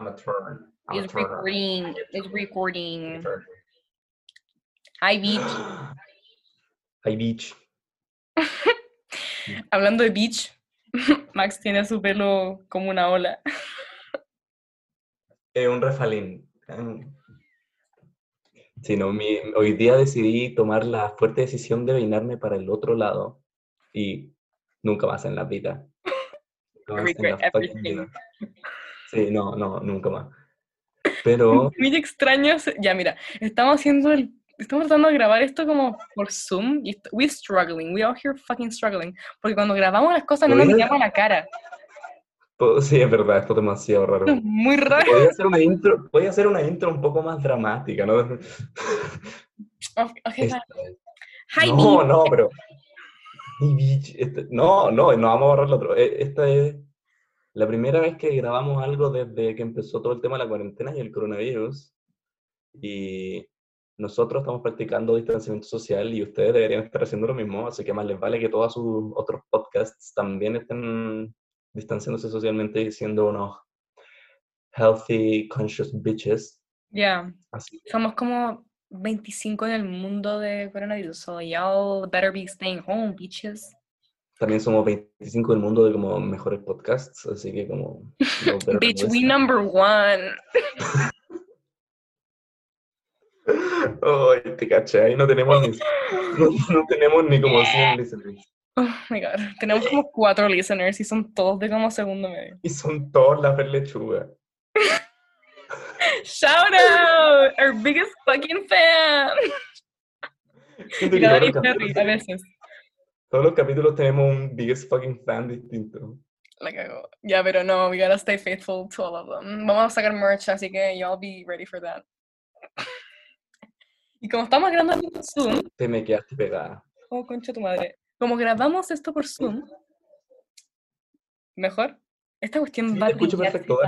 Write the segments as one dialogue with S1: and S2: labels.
S1: I'm a turn. I'm a
S2: It's
S1: turner.
S2: recording.
S1: I'm
S2: recording.
S1: a.
S2: Hi, Beach.
S1: Hi, Beach.
S2: Hablando de Beach, Max tiene su pelo como una ola.
S1: Es un refalín. Sí, no, mi- hoy día decidí tomar la fuerte decisión de peinarme para el otro lado y nunca más en la vida. Nunca más en la vida. Sí, no, no, nunca más. Pero
S2: Muy extraño. se- Ya, mira, estamos haciendo el. Estamos tratando de grabar esto como por Zoom y we're struggling. We are here fucking struggling. Porque cuando grabamos las cosas no nos miramos la cara.
S1: sí, es verdad, esto es demasiado raro.
S2: Es muy raro.
S1: Podría hacer una intro, podría hacer una intro un poco más dramática, ¿no?
S2: Ok, ok,
S1: Esta.
S2: Hi,
S1: no, no, pero. Este- no, no, no vamos a borrar lo otro. E- Esta es la primera vez que grabamos algo desde que empezó todo el tema de la cuarentena y el coronavirus. Y nosotros estamos practicando distanciamiento social y ustedes deberían estar haciendo lo mismo, así que más les vale que todos sus otros podcasts también estén distanciándose socialmente y siendo unos healthy, conscious bitches.
S2: Ya,
S1: que
S2: somos como 25 en el mundo de coronavirus. So y'all better be staying home, bitches.
S1: También somos 25 del mundo de como mejores podcasts, así que como...
S2: Bitch, we number one.
S1: Ay, te caché, ahí no tenemos ni, no, no tenemos ni como 100 listeners.
S2: Oh my god. Tenemos como cuatro listeners y son todos de como segundo medio.
S1: Y son todos la lechuga.
S2: Shout out! Our biggest fucking fan. Y la Dani a veces.
S1: Todos los capítulos tenemos un biggest fucking fan distinto.
S2: La cago. Ya, pero no, we gotta stay faithful to all of them. Vamos a sacar merch, así que y'all be ready for that. Y como estamos grabando por Zoom,
S1: Te me quedaste pegada.
S2: oh concha tu madre, como grabamos esto por Zoom, mejor, esta cuestión
S1: Sí,
S2: va a
S1: te escucho perfecto.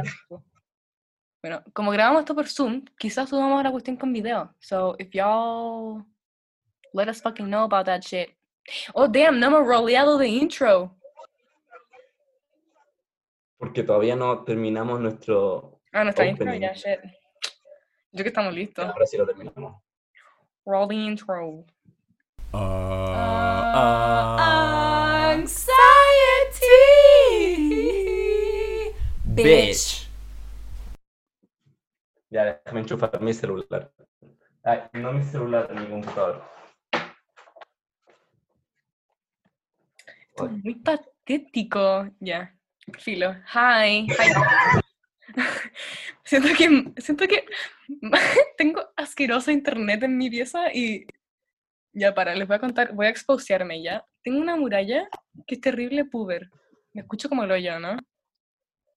S2: Bueno, como grabamos esto por Zoom, quizás subamos la cuestión con video. So, if y'all let us fucking know about that shit. Oh, damn, no hemos roleado de intro.
S1: Porque todavía no terminamos nuestro...
S2: Ah, nuestra intro, ya, shit. Yo que estamos listos.
S1: Ahora sí lo terminamos.
S2: Roll the intro.
S3: anxiety. Bitch.
S1: Ya, déjame enchufar mi celular. Ay, no mi celular, mi computador.
S2: Esto es muy patético. Ya. Filo. Hi. Hi. siento que siento que tengo asqueroso internet en mi pieza y ya para, les voy a contar, voy a exposearme ya. Tengo una muralla que es terrible puber. Me escucho como lo yo, ¿no?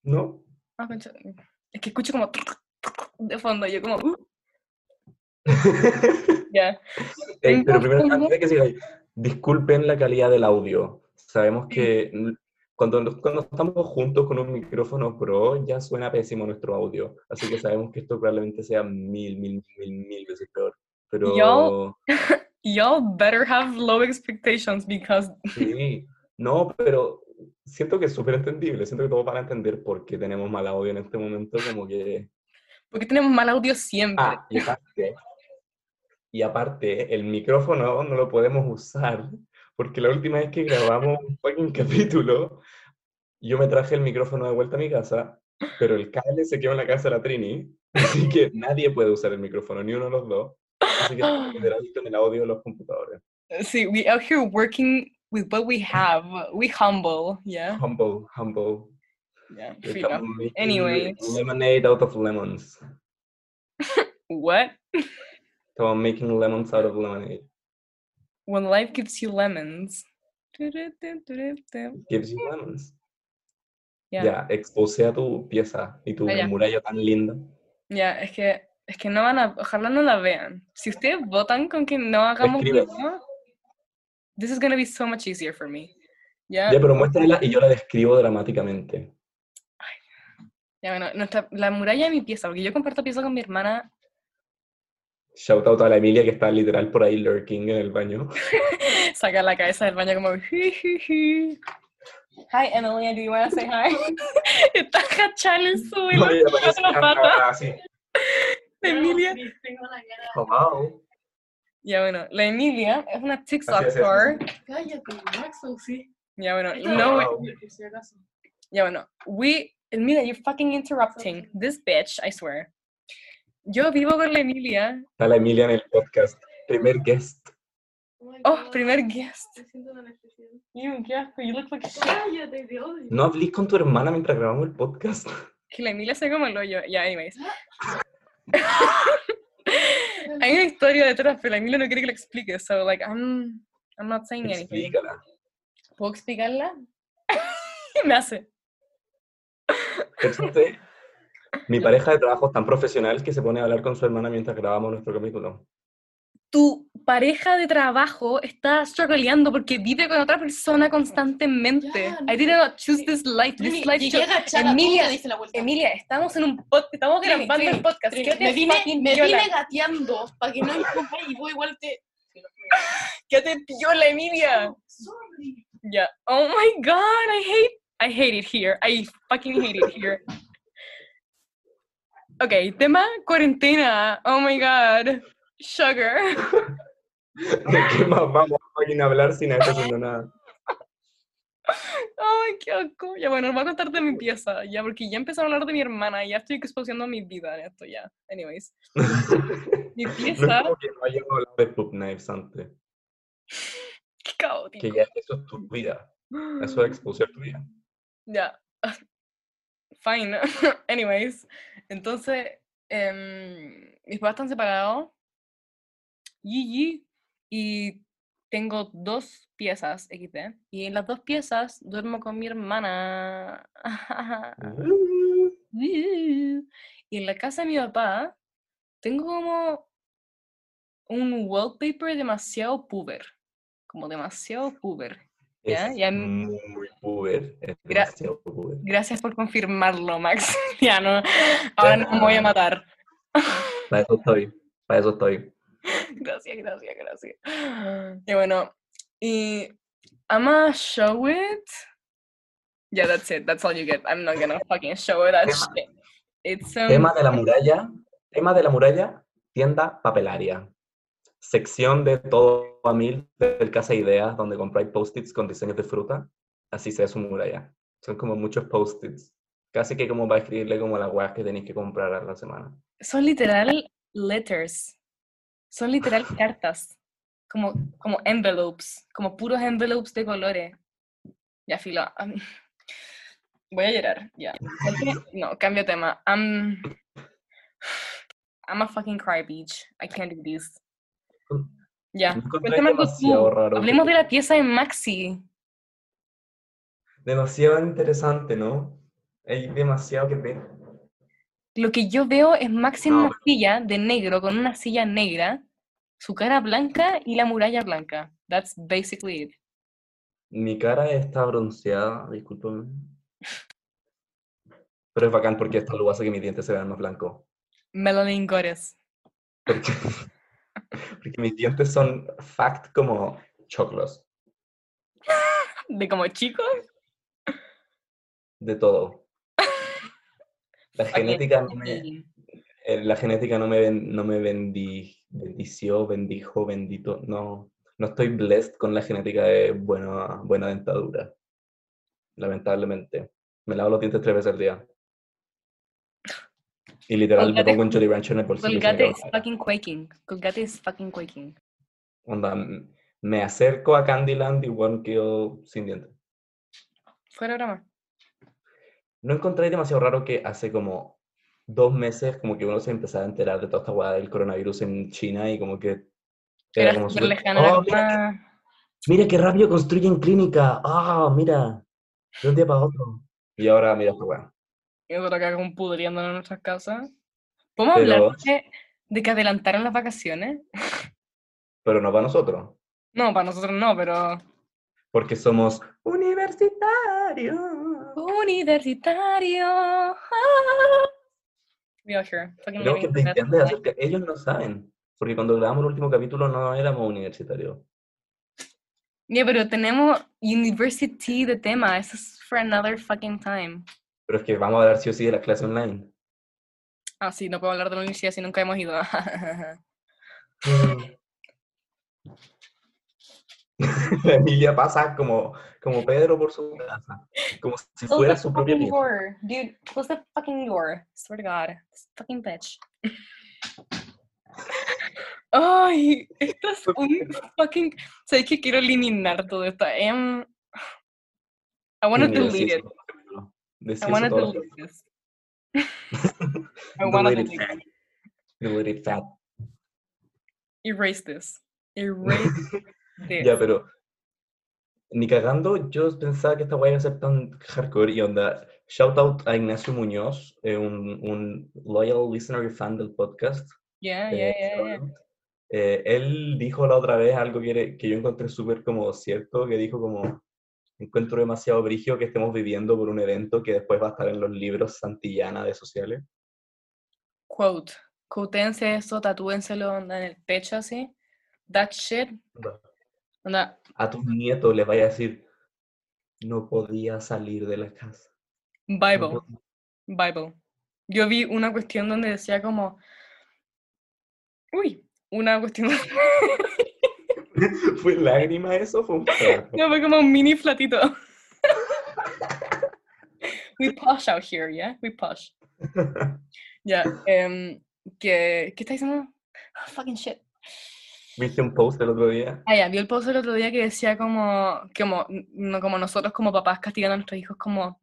S1: ¿No?
S2: Ah. Es que escucho como de fondo, yo como uh, ya.
S1: Pero primero,
S2: como-
S1: antes de que siga, disculpen la calidad del audio. Sabemos que cuando, cuando estamos juntos con un micrófono pro ya suena pésimo nuestro audio. Así que sabemos que esto probablemente sea mil, mil, mil, mil veces peor. Pero
S2: Yo- Y'all better have low expectations because
S1: sí, no, pero siento que es súper entendible. Siento que todos van a entender por qué tenemos mal audio en este momento. Como que
S2: porque tenemos mal audio siempre.
S1: Ah, y aparte, y aparte, el micrófono no lo podemos usar porque la última vez que grabamos un fucking capítulo, yo me traje el micrófono de vuelta a mi casa, pero el cable se quedó en la casa de la Trini, así que nadie puede usar el micrófono, ni uno de los dos. Así que generando en el audio de los computadores.
S2: See, we out here working with what we have. We humble, yeah.
S1: Humble, humble.
S2: Yeah. Anyways.
S1: Lemonade out of lemons.
S2: What?
S1: Estamos making lemons out of lemonade.
S2: When life gives you lemons.
S1: Gives you lemons.
S2: Yeah.
S1: Ya, exposea tu pieza y tu
S2: Ah, ya.
S1: muralla tan linda.
S2: Ya, es que es que no van a, ojalá no la vean. Si ustedes votan con que no hagamos video, this is gonna be so much easier for me. Ya,
S1: Ya, pero muéstrala y yo la describo dramáticamente.
S2: ya bueno, nuestra, la muralla de mi pieza, porque yo comparto pieza con mi hermana,
S1: Shout out a la Emilia que está literal por ahí lurking en el baño.
S2: saca la cabeza del baño como. Hi, Emily, do you want to say hi? Está cachada en suelo,
S1: No,
S2: la pata. La Emilia.
S1: Hello.
S2: Ya bueno, la Emilia es una TikTok star.
S4: Cállate, Maxo, sí.
S2: Ya bueno, no, ya bueno, we, Emilia, you're fucking interrupting this bitch, I swear. Yo vivo con la Emilia.
S1: Está la Emilia en el podcast. Primer guest.
S2: Oh,
S4: God,
S2: primer guest.
S4: Me siento una anestesia.
S2: You, qué asco, you look like shit.
S4: Cállate, te odio.
S1: No hablís con tu hermana mientras grabamos el podcast.
S2: Que la Emilia se como el hoyo. Ya, anyways. Hay una historia detrás, pero la Emilia no quiere que la explique, so like, I'm, I'm not saying anything.
S1: Explícala.
S2: ¿Puedo explicarla? Me hace.
S1: Fíjate, Mi pareja de trabajo es tan profesional que se pone a hablar con su hermana mientras grabamos nuestro capítulo.
S2: Tu pareja de trabajo está struggleando porque vive con otra persona constantemente.
S4: Ya,
S2: I
S4: no
S2: did
S4: sé.
S2: not choose this life. This life Emilia,
S4: te diste la vuelta.
S2: Emilia, estamos en un podcast, estamos
S4: Trini,
S2: grabando el
S4: Trini,
S2: podcast.
S4: Me vine, me vine gateando para que no me y vos igual te...
S2: Quédate piola, Emilia.
S4: Sorry.
S2: Yeah. Oh my god, I hate I hate it here. I fucking hate it here. Okay, tema cuarentena. Oh my god. Sugar.
S1: ¿De qué más vamos a hablar sin estar haciendo nada?
S2: Ay, qué asco. Ya bueno, voy a contar de mi pieza, ya, porque ya empezaron a hablar de mi hermana y ya estoy exposando mi vida en esto ya. Anyways. Mi
S1: No es
S2: pieza,
S1: como que no hayamos hablado de Poop Knives antes.
S2: qué caótico.
S1: Que ya eso es tu vida. Eso es exposer tu vida.
S2: Ya. Fine. Anyways. Entonces, em, mis papás están separados. Gigi. Y tengo dos piezas XD. Y en las dos piezas duermo con mi hermana. Y en la casa de mi papá tengo como un wallpaper demasiado puber. Como demasiado puber. Ya,
S1: Es
S2: ya
S1: muy puber. Es
S2: Gra-
S1: puber.
S2: Gracias por confirmarlo, Max. ya no. Ahora no me voy a matar.
S1: Para eso estoy. Para eso estoy.
S2: Gracias, gracias, gracias. Y bueno, y I'm gonna show it. Yeah, that's it. That's all you get. I'm not gonna fucking show it. That
S1: Tema-
S2: shit. It's um,
S1: Tema de la muralla. Tema de la muralla. Tienda papelaria. Sección de todo a mil del Casa Ideas, donde compráis post-its con diseños de fruta. Así sea su muralla. Son como muchos post-its. Casi que como para escribirle como las weas que tenéis que comprar a la semana.
S2: son literal letters. Son literal cartas. Como, como envelopes. Como puros envelopes de colores. Ya, filo. voy a llorar. Ya. Cambio- No, cambio de tema. I'm, I'm a fucking cry beach. I can't do this. Ya.
S1: Demasiado raro.
S2: Hablemos de la pieza de Maxi.
S1: Demasiado interesante, ¿no? Hay demasiado que ver.
S2: Lo que yo veo es Maxi en
S1: No,
S2: una silla de negro, con una silla negra, su cara blanca y la muralla blanca. That's basically it.
S1: Mi cara está bronceada, discúlpame. Pero es bacán porque esto lo hace que mis dientes se vean más blancos.
S2: Melanin Goddess.
S1: Porque, mis dientes son fact como choclos,
S2: De como chicos.
S1: de todo. La genética no me, eh, la genética no me, ben- no me bendi- bendició, bendijo, bendito. No, no estoy blessed con la genética de buena, buena dentadura. Lamentablemente. Me lavo los dientes tres veces al día. Y literal me
S2: Colgate-
S1: pongo un Jolly Rancher en el bolsillo. me
S2: Colgate is fucking quaking. Colgate is fucking quaking.
S1: Onda, me acerco a Candyland y bueno, quedo sin dientes.
S2: Fuera broma.
S1: No encontré demasiado raro que hace como dos meses como que uno se empezaba a enterar de toda esta hueá del coronavirus en China y como que
S2: Era
S1: como
S2: súper
S1: súper,
S2: lejano. era
S1: "Oh,
S2: como,
S1: mira, mira qué rápido construyen clínica. Ah, mira, de un día para otro. Y ahora mira esta hueá.
S2: Y nosotros acá como pudriendo en nuestras casas. ¿Podemos hablar
S1: Pero-
S2: de, de que adelantaron las vacaciones?
S1: Pero no para nosotros,
S2: No, para nosotros no, pero...
S1: porque somos universitarios.
S2: Universitario. ah. We out here. Fucking
S1: Tenemos que
S2: living the best life.
S1: acerca- Ellos no saben, porque cuando grabamos el último capítulo no éramos universitarios.
S2: Ya, pero tenemos university de tema. Eso es for another fucking time.
S1: Pero es que vamos a hablar sí o sí de la clase online.
S2: Ah, sí, no puedo hablar de la universidad si nunca hemos ido.
S1: La Emilia pasa como, como Pedro por su casa, como si fuera su propia
S2: door. Dude, close the fucking door. Swear to God. This fucking bitch. Ay, esto es un fucking... Sabes que quiero eliminar todo esto. Em, I want to delete it.
S1: Decí
S2: I
S1: eso
S2: want to
S1: todo lo
S2: delete
S1: que-
S2: this. I want to
S1: Delete it,
S2: it.
S1: Delete it, fat.
S2: Erase this. Erase this.
S1: Ya, pero ni cagando, yo pensaba que esta weá iba a ser tan hardcore y onda. Shout out a Ignacio Muñoz, eh, un, un loyal listener y fan del podcast.
S2: Yeah,
S1: eh,
S2: yeah, yeah, yeah.
S1: eh, él dijo la otra vez algo que, que yo encontré súper como cierto, que dijo como, encuentro demasiado brigio que estemos viviendo por un evento que después va a estar en los libros Santillana de sociales.
S2: Quote. Quotense eso, tatúenselo en el pecho así. That shit. Onda,
S1: A tus nietos les vaya a decir, no podía salir de la casa. no
S2: Bible.
S1: podía".
S2: Bible. Yo vi una cuestión donde decía como. Uy, una cuestión.
S1: ¿Fue lágrima eso? Fue un
S2: no, fue como un mini flatito. We posh out here, yeah? We posh. Ya, em, que, ¿qué está diciendo? Ah, fucking shit.
S1: ¿Viste un post el otro día?
S2: Ah, ya, vi el post el otro día que decía como, como, no, como nosotros como papás castigando a nuestros hijos como,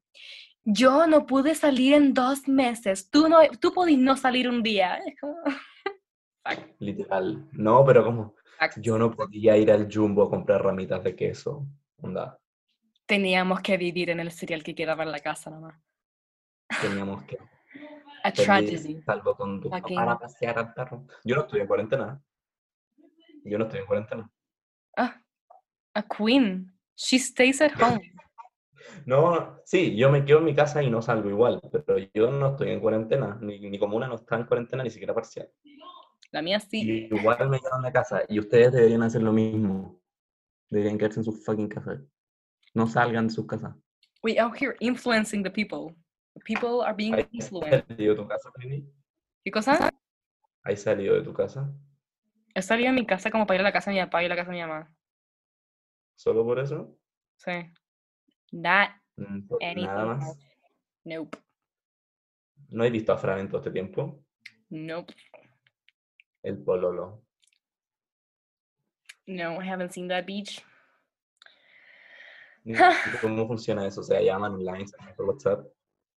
S2: yo no pude salir en dos meses, tú, no, tú podís no salir un día. Es como,
S1: Literal. No, pero como, yo no podía ir al Jumbo a comprar ramitas de queso. Onda,
S2: Teníamos que vivir en el cereal que quedaba en la casa nomás.
S1: teníamos que
S2: A tragedy.
S1: salvoconducto
S2: Fucking-
S1: para pasear al perro. Yo no estoy en cuarentena. Yo no estoy en cuarentena.
S2: Ah, a queen. She stays at home.
S1: No, sí, yo me quedo en mi casa y no salgo igual, pero yo no estoy en cuarentena. Ni, mi comuna no está en cuarentena, ni siquiera parcial.
S2: La mía sí.
S1: Y igual me quedo en la casa. Y ustedes deberían hacer lo mismo. Deberían quedarse en sus fucking casas. No salgan de sus casas.
S2: We out here influencing the people. The people are being
S1: ¿Hay
S2: influenced.
S1: salido de tu casa?
S2: ¿Qué cosa?
S1: ¿Hay salido de tu casa?
S2: He salido de mi casa como para ir a la casa de mi papá y a la casa de mi mamá.
S1: ¿Solo por eso?
S2: Sí. Not
S1: Mm, por
S2: anything
S1: Nada más.
S2: Nope.
S1: ¿No he visto a Fran en todo este tiempo?
S2: Nope.
S1: El pololo.
S2: No, I haven't seen that beach.
S1: ¿Cómo funciona eso? O sea, llaman online, se llaman por WhatsApp.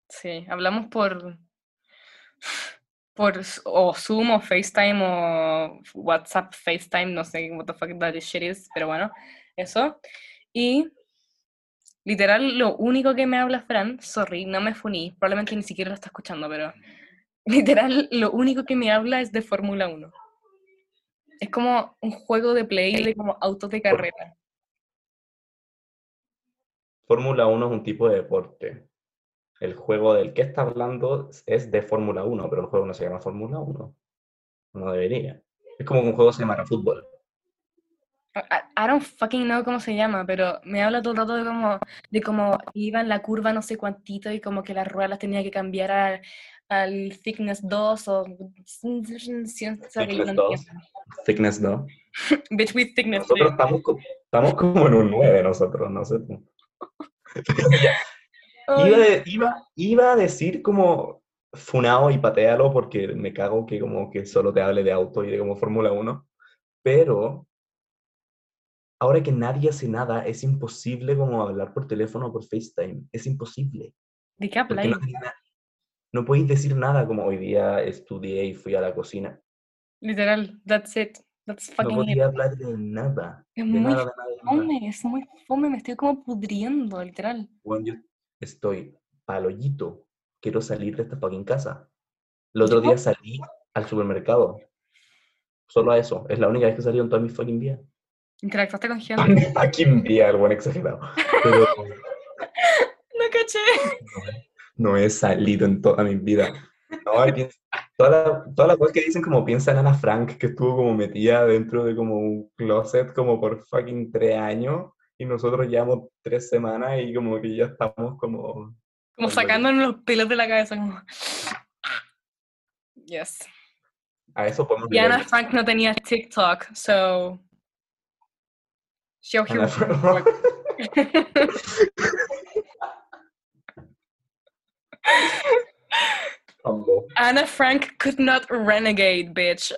S2: Sí, hablamos por por o Zoom o FaceTime o WhatsApp FaceTime, no sé what the fuck that shit is, pero bueno, eso. Y literal lo único que me habla Fran, sorry, no me funí, probablemente ni siquiera lo está escuchando, pero literal lo único que me habla es de Fórmula 1. Es como un juego de play de como autos de carrera.
S1: Fórmula 1 es un tipo de deporte. El juego del que está hablando es de Fórmula 1, pero el juego no se llama Fórmula 1. No debería. Es como que un juego se llama fútbol.
S2: I, don't fucking know cómo se llama, pero me habla todo el rato de cómo, de cómo iba en la curva no sé cuantito y como que las ruedas las tenía que cambiar al, al thickness 2 o ciencia
S1: Thickness 2.
S2: entiendo.
S1: Thickness, ¿no?
S2: Bitch with thickness
S1: Nosotros
S2: 3.
S1: estamos, estamos como en un 9 nosotros, no sé tú. Iba, de- iba, iba a decir como funao y patealo porque me cago que como que solo te hable de auto y de como Fórmula 1, pero ahora que nadie hace nada, es imposible como hablar por teléfono o por FaceTime, es imposible.
S2: ¿De qué habláis?
S1: no, no podéis decir nada como hoy día estudié y fui a la cocina.
S2: Literal, that's it. That's
S1: No
S2: fucking it.
S1: podía hablar de nada.
S2: Es
S1: De
S2: muy
S1: nada, de nada,
S2: fome, es muy fome, me estoy como pudriendo, literal.
S1: Bueno, yo estoy paloyito. Quiero salir de esta fucking casa. El otro día salí al supermercado. Solo a eso. Es la única vez que salí en toda mi fucking vida.
S2: Interactuaste con gente.
S1: fucking día, el buen exagerado. Pero
S2: No caché.
S1: No he salido en toda mi vida. No, piensa- toda la, toda la cosa que dicen como piensa en Ana Frank, que estuvo como metida dentro de como un closet como por fucking tres años. y nosotros llevamos tres semanas y como que ya estamos como...
S2: Como sacándonos los pelos de la cabeza. Como... Yes.
S1: A eso podemos
S2: Y Ana. Frank no tenía TikTok, so. Show
S1: Ana
S2: Anna Frank could not renegade, bitch.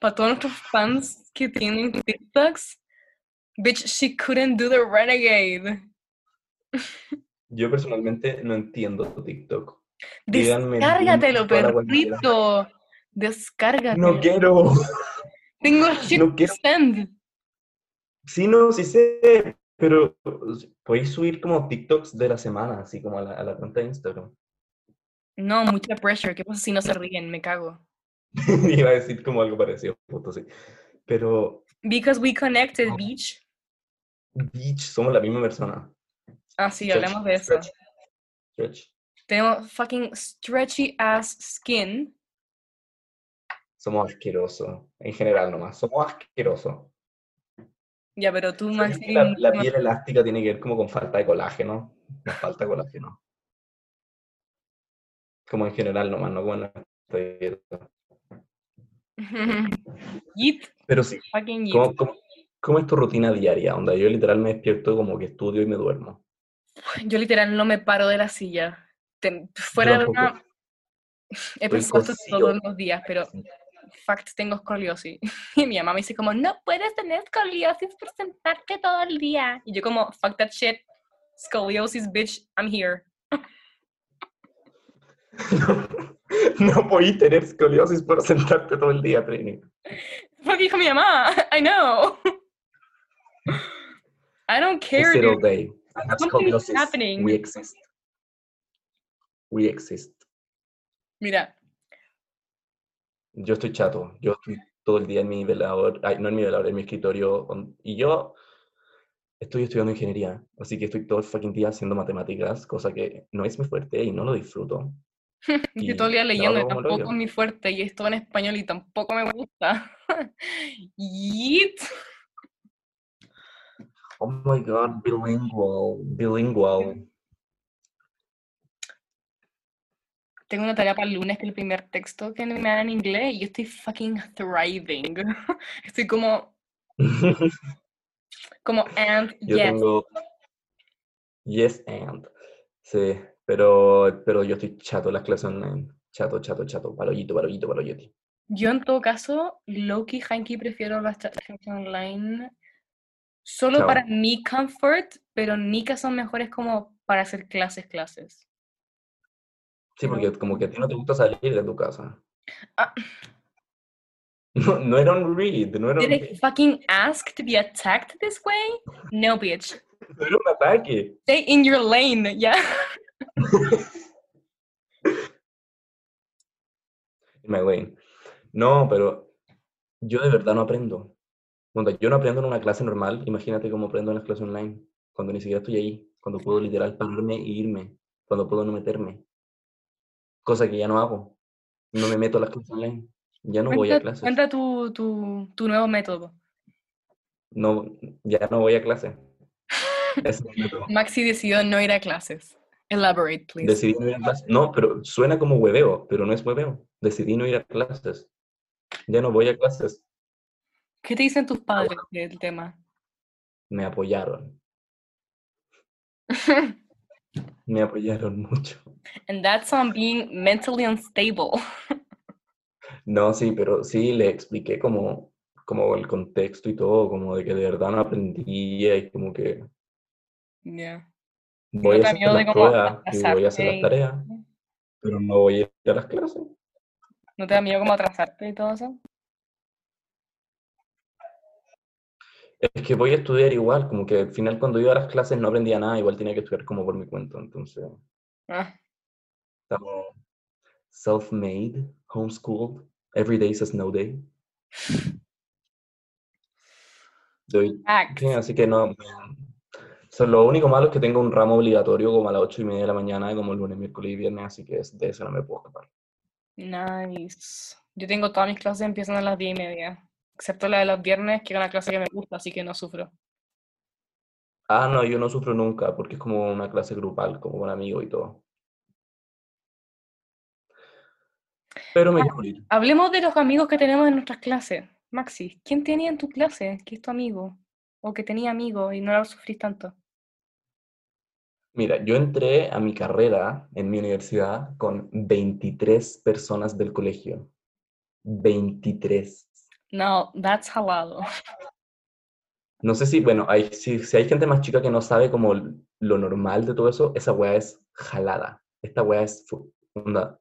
S2: Para todos nuestros fans que tienen TikToks, bitch, she couldn't do the renegade.
S1: Yo personalmente no entiendo TikTok.
S2: Descárgatelo, perrito. Descárgatelo.
S1: No quiero.
S2: Tengo shit
S1: no quiero.
S2: send.
S1: Sí, no, sí sé, pero podéis subir como TikToks de la semana, así como a la, a la cuenta de Instagram.
S2: No, mucha pressure. ¿Qué pasa si no se ríen? Me cago.
S1: Iba a decir como algo parecido, justo sí. Pero,
S2: Because we connected, bitch.
S1: bitch, somos la misma persona.
S2: Ah, sí,
S1: Stretch,
S2: hablamos de eso.
S1: stretch, stretch.
S2: Tenemos fucking stretchy ass skin.
S1: Somos asquerosos. En general nomás, somos asquerosos.
S2: Ya, pero tú,
S1: ¿Sabes
S2: Maxi,
S1: que La, piel elástica tiene que ver como con falta de colágeno. Falta colágeno. Como en general nomás, no como en nuestra dieta.
S2: Yeet,
S1: Pero sí. ¿cómo, cómo, cómo es tu rutina diaria? Onda, yo literal me despierto como que estudio y me duermo.
S2: Yo literal no me paro de la silla. Te- fuera de broma, he
S1: Estoy
S2: pensado esto
S1: cosido.
S2: todos los días, pero fact, tengo escoliosis. Y mi mamá me dice como, no puedes tener escoliosis por sentarte todo el día. Y yo como, fuck that shit, scoliosis, bitch, I'm here.
S1: No, no podéis tener escoliosis por sentarte todo el día, Trini.
S2: Fuck dijo mi mamá, I know. I don't care, dude.
S1: day. I have scoliosis.
S2: happening.
S1: We exist. We exist.
S2: Mira,
S1: Yo estoy chato. Yo estoy todo el día en mi velador, ay, no en mi velador, en mi escritorio. Y yo estoy estudiando ingeniería, así que estoy todo el fucking día haciendo matemáticas, cosa que no es mi fuerte y no lo disfruto.
S2: yo todo el
S1: Y
S2: día leyendo, y tampoco es mi fuerte, y es todo en español y tampoco me gusta. Yeet.
S1: Oh my god, bilingual, bilingual.
S2: Tengo una tarea para el lunes que es el primer texto que me dan en inglés y yo estoy fucking thriving. Estoy como, como, and
S1: Yo
S2: yes.
S1: tengo yes and. Sí, pero, pero yo estoy chato las clases online. Chato, chato, chato. Paloyito, paloyito, paloyito.
S2: Yo en todo caso, Loki, Hanky, prefiero las clases online solo
S1: Chao.
S2: para mi comfort, pero Nika son mejores como para hacer clases, clases.
S1: Sí, porque como que a ti no te gusta salir de tu casa.
S2: Ah.
S1: No, no era un read, no era un
S2: Did I fucking ask to be attacked this way? No, bitch.
S1: no era un ataque.
S2: Stay in your lane, yeah.
S1: In my lane. No, pero yo de verdad no aprendo. Onda, yo no aprendo en una clase normal, imagínate cómo aprendo en las clases online, cuando ni siquiera estoy ahí, cuando puedo literal pararme e irme, cuando puedo no meterme. Cosa que ya no hago. No me meto a las clases online. Ya no voy a
S2: Cuenta,
S1: clases.
S2: cuenta tu, tu, tu nuevo método.
S1: No, ya no voy a clase. Ese es el método.
S2: Maxi decidió no ir a clases. Elaborate, please.
S1: Decidí no ir a clases. No, pero suena como hueveo, pero no es hueveo. Decidí no ir a clases. Ya no voy a clases.
S2: ¿Qué te dicen tus padres del tema?
S1: Me apoyaron. Me apoyaron mucho.
S2: And that's on being mentally unstable.
S1: No, sí, pero sí le expliqué como, como el contexto y todo, como de que de verdad no aprendía y como que
S2: Yeah.
S1: voy a hacer las
S2: como
S1: pruebas y voy a hacer las
S2: y-
S1: tareas, pero no voy a ir a las clases.
S2: ¿No te da miedo como atrasarte y todo eso?
S1: Es que voy a estudiar igual, como que al final cuando iba a las clases no aprendía nada, igual tenía que estudiar como por mi cuenta, entonces
S2: Ah,
S1: estamos self-made, homeschooled, every day is a snow day. Doy- sí, así que no. O sea, lo único malo es que tengo un ramo obligatorio como a las ocho y media de la mañana, como lunes, miércoles y viernes, así que de eso no me puedo escapar.
S2: Nice. Yo tengo todas mis clases empiezan a las 10 y media. Excepto la de los viernes, que es una clase que me gusta, así que no sufro.
S1: Ah, no, yo no sufro nunca porque es como una clase grupal, como con amigos y todo. Pero me morir.
S2: Hablemos de los amigos que tenemos en nuestras clases. Maxi, ¿quién tenía en tu clase que es tu amigo? O que tenía amigos y no lo sufrís tanto.
S1: Mira, yo entré a mi carrera en mi universidad con 23 personas del colegio. 23.
S2: No, that's jalado.
S1: No sé si, bueno, hay, si, si hay gente más chica que no sabe como lo normal de todo eso, esa weá es jalada. Esta weá es fu- onda.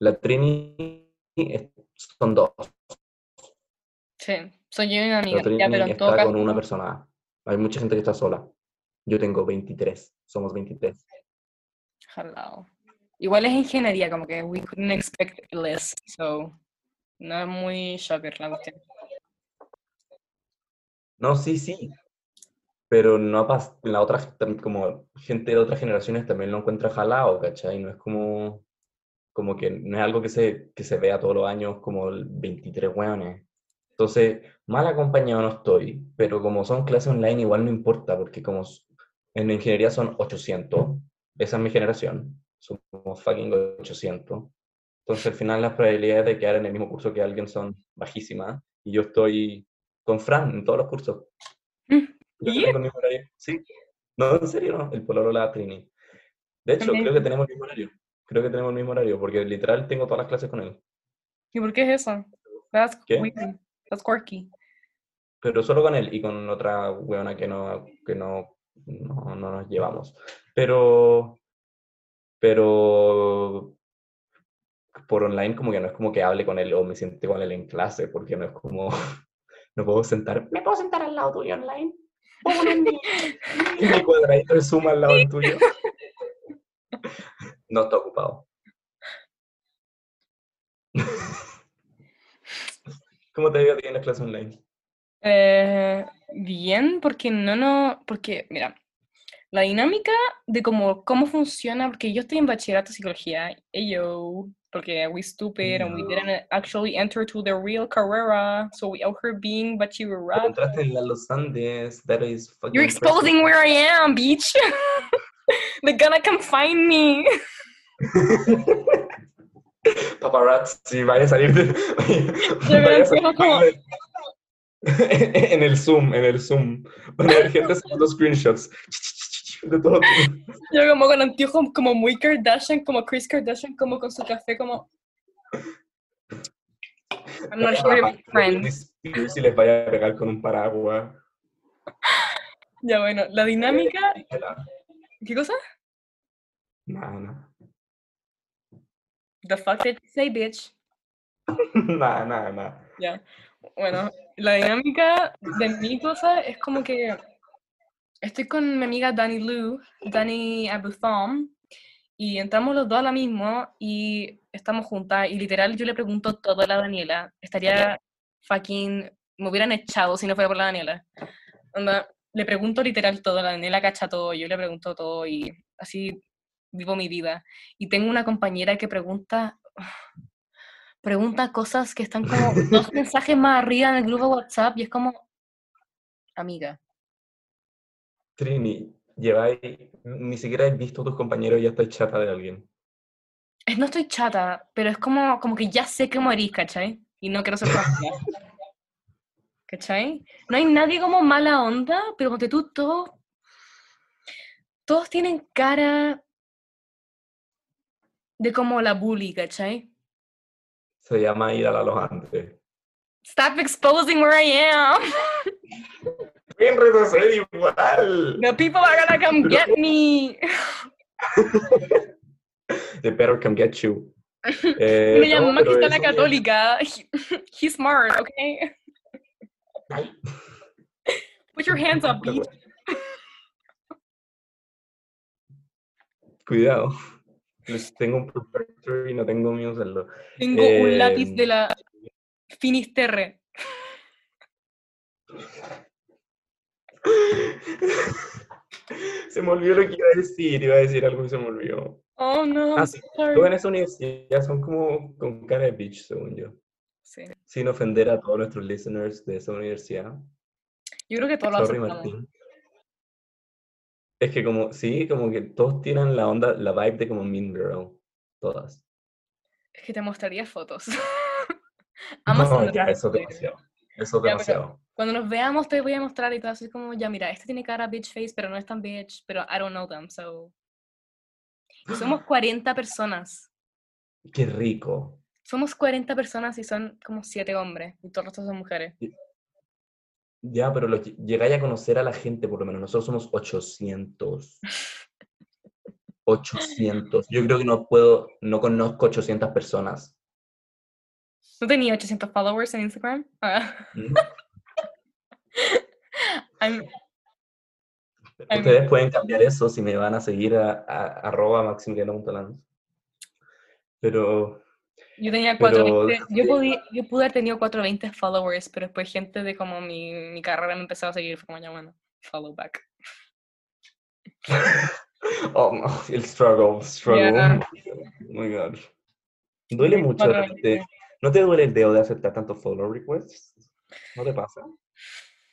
S1: La Trini es- son dos.
S2: Sí, soy yo y una
S1: La
S2: amiga,
S1: Trini
S2: ya, pero en todo
S1: está
S2: caso,
S1: con una persona. Hay mucha gente que está sola. Yo tengo 23. Somos 23.
S2: jalado. Igual es ingeniería, como que we couldn't expect less, so no es muy shocker la cuestión.
S1: No, sí, sí. Pero no la otra, como gente de otras generaciones también lo encuentra jalado, ¿cachai? No es como, como que no es algo que se, que se vea todos los años como el 23 hueones. Entonces, mal acompañado no estoy, pero como son clases online igual no importa, porque como en ingeniería son 800, esa es mi generación, somos fucking 800. Entonces al final las probabilidades de quedar en el mismo curso que alguien son bajísimas, y yo estoy con Fran en todos los cursos.
S2: Mm,
S1: Yo
S2: ¿y?
S1: tengo el mismo horario. Sí. No, en serio, no. El pololo la Trini. De hecho, creo que tenemos el mismo horario. Creo que tenemos el mismo horario, porque literal tengo todas las clases con él.
S2: ¿Y por qué es eso? That's
S1: ¿Qué?
S2: weird. That's quirky.
S1: Pero solo con él y con otra weona que no, que no, no, no nos llevamos. Pero, pero por online como que no es como que hable con él o me siente con él en clase, porque no es como, no puedo sentar, ¿me puedo sentar al lado tuyo online? Póngame mi, mi cuadradito de Zoom al lado del tuyo. No está ocupado. ¿Cómo te digo en la clase online?
S2: Eh, bien, porque no, no, porque, mira, la dinámica de cómo, cómo funciona, porque yo estoy en bachillerato de psicología, yo, porque we stupid and we didn't actually enter to the real carrera, so we out here being bachillerato.
S1: entraste en Los Andes, that is fucking
S2: You're
S1: impressive.
S2: exposing where I am, bitch. They're gonna come find me.
S1: Paparazzi, vaya a salir de... Vaya a salir
S2: entiendo como-
S1: en el Zoom, en el Zoom. Van a ver gente haciendo screenshots de todo.
S2: Yo como con anteojos como muy Kardashian, como Chris Kardashian, como con su café, como... I'm not to be friends.
S1: Si les vaya a pegar con un paraguas.
S2: Ya bueno, la dinámica... ¿Qué cosa?
S1: Nada, nada.
S2: The fuck did you say, bitch?
S1: Nada, nada, nada.
S2: Ya. Bueno, la dinámica de mi cosa es como que estoy con mi amiga Dani Lu, Dani Abutham, y entramos los dos a la misma y estamos juntas y literal yo le pregunto todo a la Daniela. Estaría fucking... Me hubieran echado si no fuera por la Daniela. Onda, le pregunto literal todo, la Daniela cacha todo, yo le pregunto todo y así vivo mi vida. Y tengo una compañera que pregunta, pregunta cosas que están como dos mensajes más arriba en el grupo de WhatsApp y es como, amiga,
S1: Trini, lleváis, ni siquiera he visto a tus compañeros y ya estás chata de alguien.
S2: es- no estoy chata, pero es como, como que ya sé cómo eres, ¿cachai? Y no quiero ser tóxica. ¿Cachai? No hay nadie como mala onda, pero ponte tú, todos, todos tienen cara de como la bully, ¿cachai?
S1: Se llama ir a los antes.
S2: Stop exposing where I am.
S1: Retroceder igual.
S2: The people are gonna come get me.
S1: They better come get you. Eh,
S2: Me llama
S1: no,
S2: Católica. He- He's smart, okay?
S1: Ay.
S2: Put your hands up, bitch.
S1: Cuidado. Les tengo un protector y no tengo miedo a hacerlo.
S2: Tengo un lápiz de la Finisterre.
S1: Se me olvidó lo que iba a decir. Iba a decir algo y se me olvidó.
S2: Oh no,
S1: Ah, sí. Todos en esa universidad son como con cara de bitch, según yo.
S2: Sí.
S1: Sin ofender a todos nuestros listeners de esa universidad.
S2: Yo creo que todos lo
S1: Sorry,
S2: aceptamos.
S1: Martín. Es que como, sí, como que todos tienen la onda, la vibe de como Mean Girl. Todas.
S2: Es que te mostraría fotos. Amo
S1: No, ya, eso es demasiado. Eso es
S2: Ya,
S1: demasiado.
S2: Cuando nos veamos te voy a mostrar y todo así como, ya mira, este tiene cara bitch face, pero no es tan bitch, pero I don't know them, so... Y somos 40 personas.
S1: Qué rico.
S2: Somos 40 personas y son como 7 hombres, y todos los son mujeres.
S1: Ya, pero lo, que- llegáis a conocer a la gente, por lo menos. Nosotros somos 800. 800. Yo creo que no puedo, no conozco 800 personas.
S2: ¿No tenía 800 followers en Instagram? I'm- I'm-
S1: Ustedes pueden cambiar eso si me van a seguir a, a arroba Maximiliano. Pero
S2: yo tenía
S1: Pero
S2: 420, yo, podí- yo pude haber tenido 420 followers, pero después gente de como mi, mi carrera me empezó a seguir, fue como ya bueno, follow back.
S1: Oh, no, el struggle, struggle.
S2: Yeah.
S1: Oh my God. Duele mucho. de-
S2: veinte.
S1: ¿No te duele el dedo de aceptar tantos follow requests? ¿No te pasa?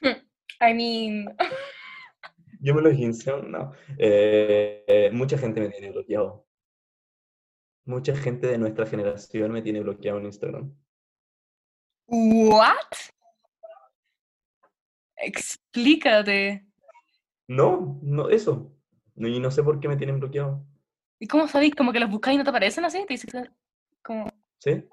S2: I mean,
S1: Yo me lo hice, no. Eh, eh, mucha gente me tiene bloqueado. Mucha gente de nuestra generación me tiene bloqueado en Instagram.
S2: ¿what? Explícate.
S1: No, no, eso. No, Y no sé por qué me tienen bloqueado.
S2: ¿Y cómo sabéis? ¿Como que los buscáis y no te aparecen así? Te dice que- como...
S1: ¿Sí?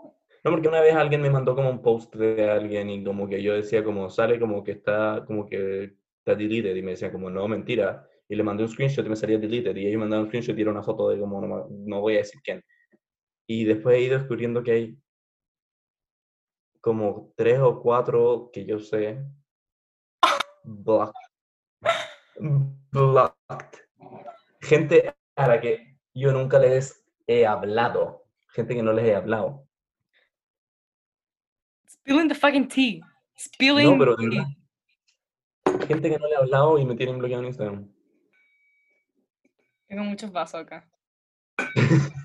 S1: No, porque una vez alguien me mandó como un post de alguien y como que yo decía como sale como que está como que está deleted y me decía como no, mentira. Y le mandé un screenshot y me salía deleted y ellos mandaron un screenshot y era una foto de como no, no voy a decir quién. Y después he ido descubriendo que hay como tres o cuatro que yo sé blocked. Blocked. Gente a la que yo nunca les he hablado. Gente que no les he hablado.
S2: Spilling the fucking tea. Spilling
S1: No, pero de
S2: tea.
S1: verdad. Gente que no le he hablado y me tienen bloqueado en Instagram.
S2: Tengo muchos vasos acá.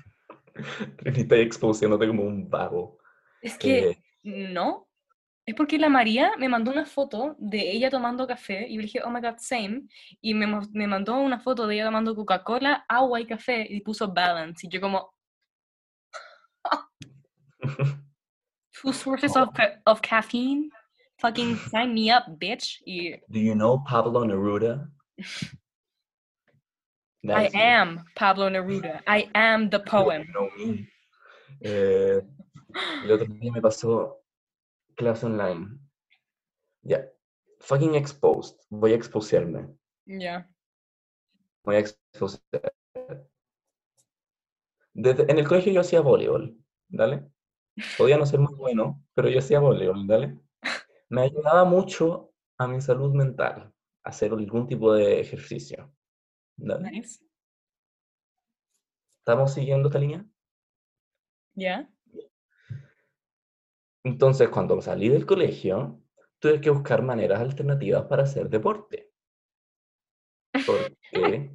S1: Trini está expusiéndote como un vago.
S2: Es que
S1: Eh,
S2: no. Es porque la María me mandó una foto de ella tomando café y yo le dije, oh my god, same. Y me, me mandó una foto de ella tomando Coca-Cola, agua y café y puso balance. Y yo como, two sources of, of caffeine. Fucking sign me up, bitch. Y
S1: Do you know Pablo Neruda?
S2: I
S1: you.
S2: am Pablo Neruda. I am the
S1: You
S2: poem.
S1: know me. Eh, el otro día me pasó clase online. Ya. Fucking exposed. Voy a exposearme.
S2: Ya.
S1: Voy a exposear. Desde- en el colegio yo hacía voleibol, ¿dale? Podía no ser muy bueno, pero yo hacía voleibol, ¿dale? Me ayudaba mucho a mi salud mental hacer algún tipo de ejercicio. ¿dale?
S2: Nice.
S1: ¿Estamos siguiendo esta línea?
S2: Ya.
S1: Entonces, cuando salí del colegio, tuve que buscar maneras alternativas para hacer deporte. Porque